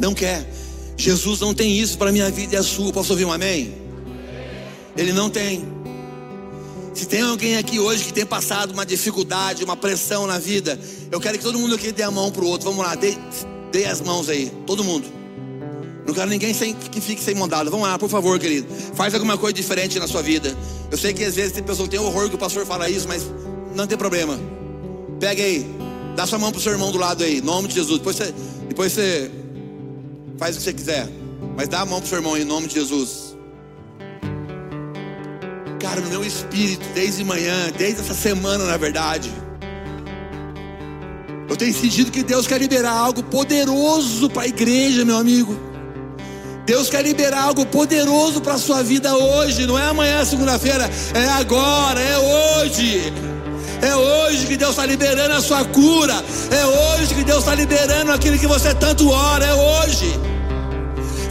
Não quer. Jesus não tem isso para minha vida e a sua. Posso ouvir um amém? Ele não tem. Se tem alguém aqui hoje que tem passado uma dificuldade, uma pressão na vida, eu quero que todo mundo aqui dê a mão para o outro. Vamos lá, dê, dê, as mãos aí, todo mundo. Não quero ninguém sem, que fique sem mão dada. Vamos lá, por favor, querido. Faz alguma coisa diferente na sua vida. Eu sei que às vezes tem pessoas que têm horror que o pastor fala isso, mas não tem problema. Pega aí, dá sua mão pro seu irmão do lado aí, em nome de Jesus. Depois você, depois você faz o que você quiser. Mas dá a mão pro seu irmão aí, em nome de Jesus. Cara, no meu espírito, desde manhã, desde essa semana, na verdade, eu tenho sentido que Deus quer liberar algo poderoso para a igreja, meu amigo. Deus quer liberar algo poderoso para a sua vida hoje, não é amanhã, segunda-feira, é agora, é hoje. É hoje que Deus está liberando a sua cura. É hoje que Deus está liberando aquilo que você tanto ora. É hoje.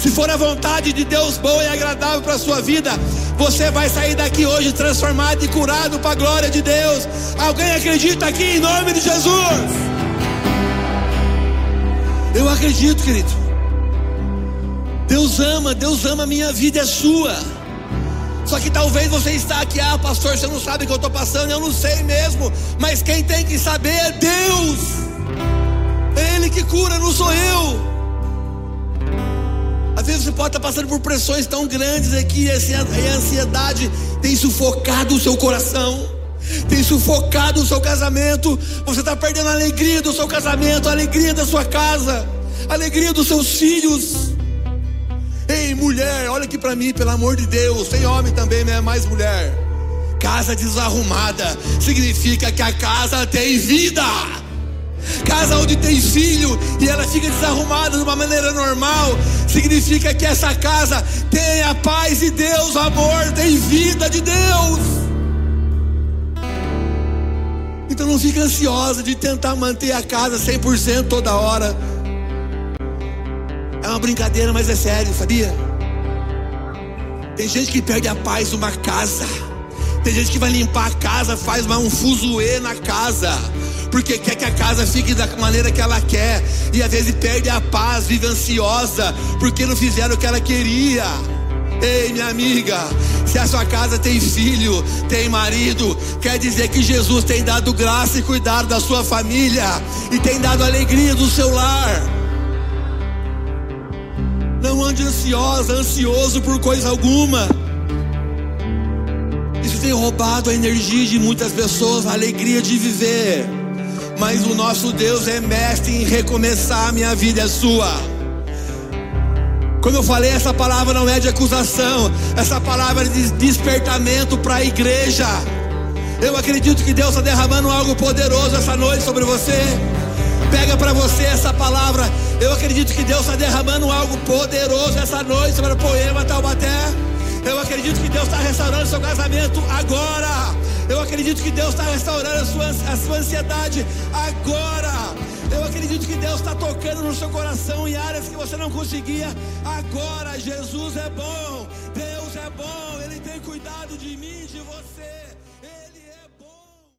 Se for a vontade de Deus boa e agradável para a sua vida, você vai sair daqui hoje transformado e curado para a glória de Deus. Alguém acredita aqui em nome de Jesus? Eu acredito, querido. Deus ama, Deus ama a minha vida, é sua. Só que talvez você está aqui, ah, pastor, você não sabe o que eu estou passando, eu não sei mesmo. Mas quem tem que saber é Deus. É Ele que cura, não sou eu. Às vezes você pode estar passando por pressões tão grandes aqui, e a ansiedade tem sufocado o seu coração, tem sufocado o seu casamento. Você está perdendo a alegria do seu casamento, a alegria da sua casa, a alegria dos seus filhos. Ei, mulher, olha aqui para mim, pelo amor de Deus. Tem homem também, né? Mais mulher. Casa desarrumada significa que a casa tem vida. Casa onde tem filho e ela fica desarrumada de uma maneira normal, significa que essa casa tem a paz de Deus, amor, tem vida de Deus. Então não fica ansiosa de tentar manter a casa 100% toda hora. É uma brincadeira, mas é sério, sabia? Tem gente que perde a paz numa casa. Tem gente que vai limpar a casa, faz um fuzuê na casa porque quer que a casa fique da maneira que ela quer, e às vezes perde a paz, vive ansiosa, porque não fizeram o que ela queria. Ei, minha amiga, se a sua casa tem filho, tem marido, quer dizer que Jesus tem dado graça e cuidado da sua família, e tem dado alegria do seu lar. Não ande ansiosa, ansioso por coisa alguma. Isso tem roubado a energia de muitas pessoas, a alegria de viver mas o nosso Deus é mestre em recomeçar, minha vida é sua. Como eu falei, essa palavra não é de acusação, essa palavra é de despertamento para a igreja. Eu acredito que Deus está derramando algo poderoso essa noite sobre você. Pega para você essa palavra. Eu acredito que Deus está derramando algo poderoso essa noite sobre o poema Taubaté. Eu acredito que Deus está restaurando seu casamento agora. Eu acredito que Deus está restaurando a sua, a sua ansiedade agora. Eu acredito que Deus está tocando no seu coração em áreas que você não conseguia. Agora, Jesus é bom, Deus é bom,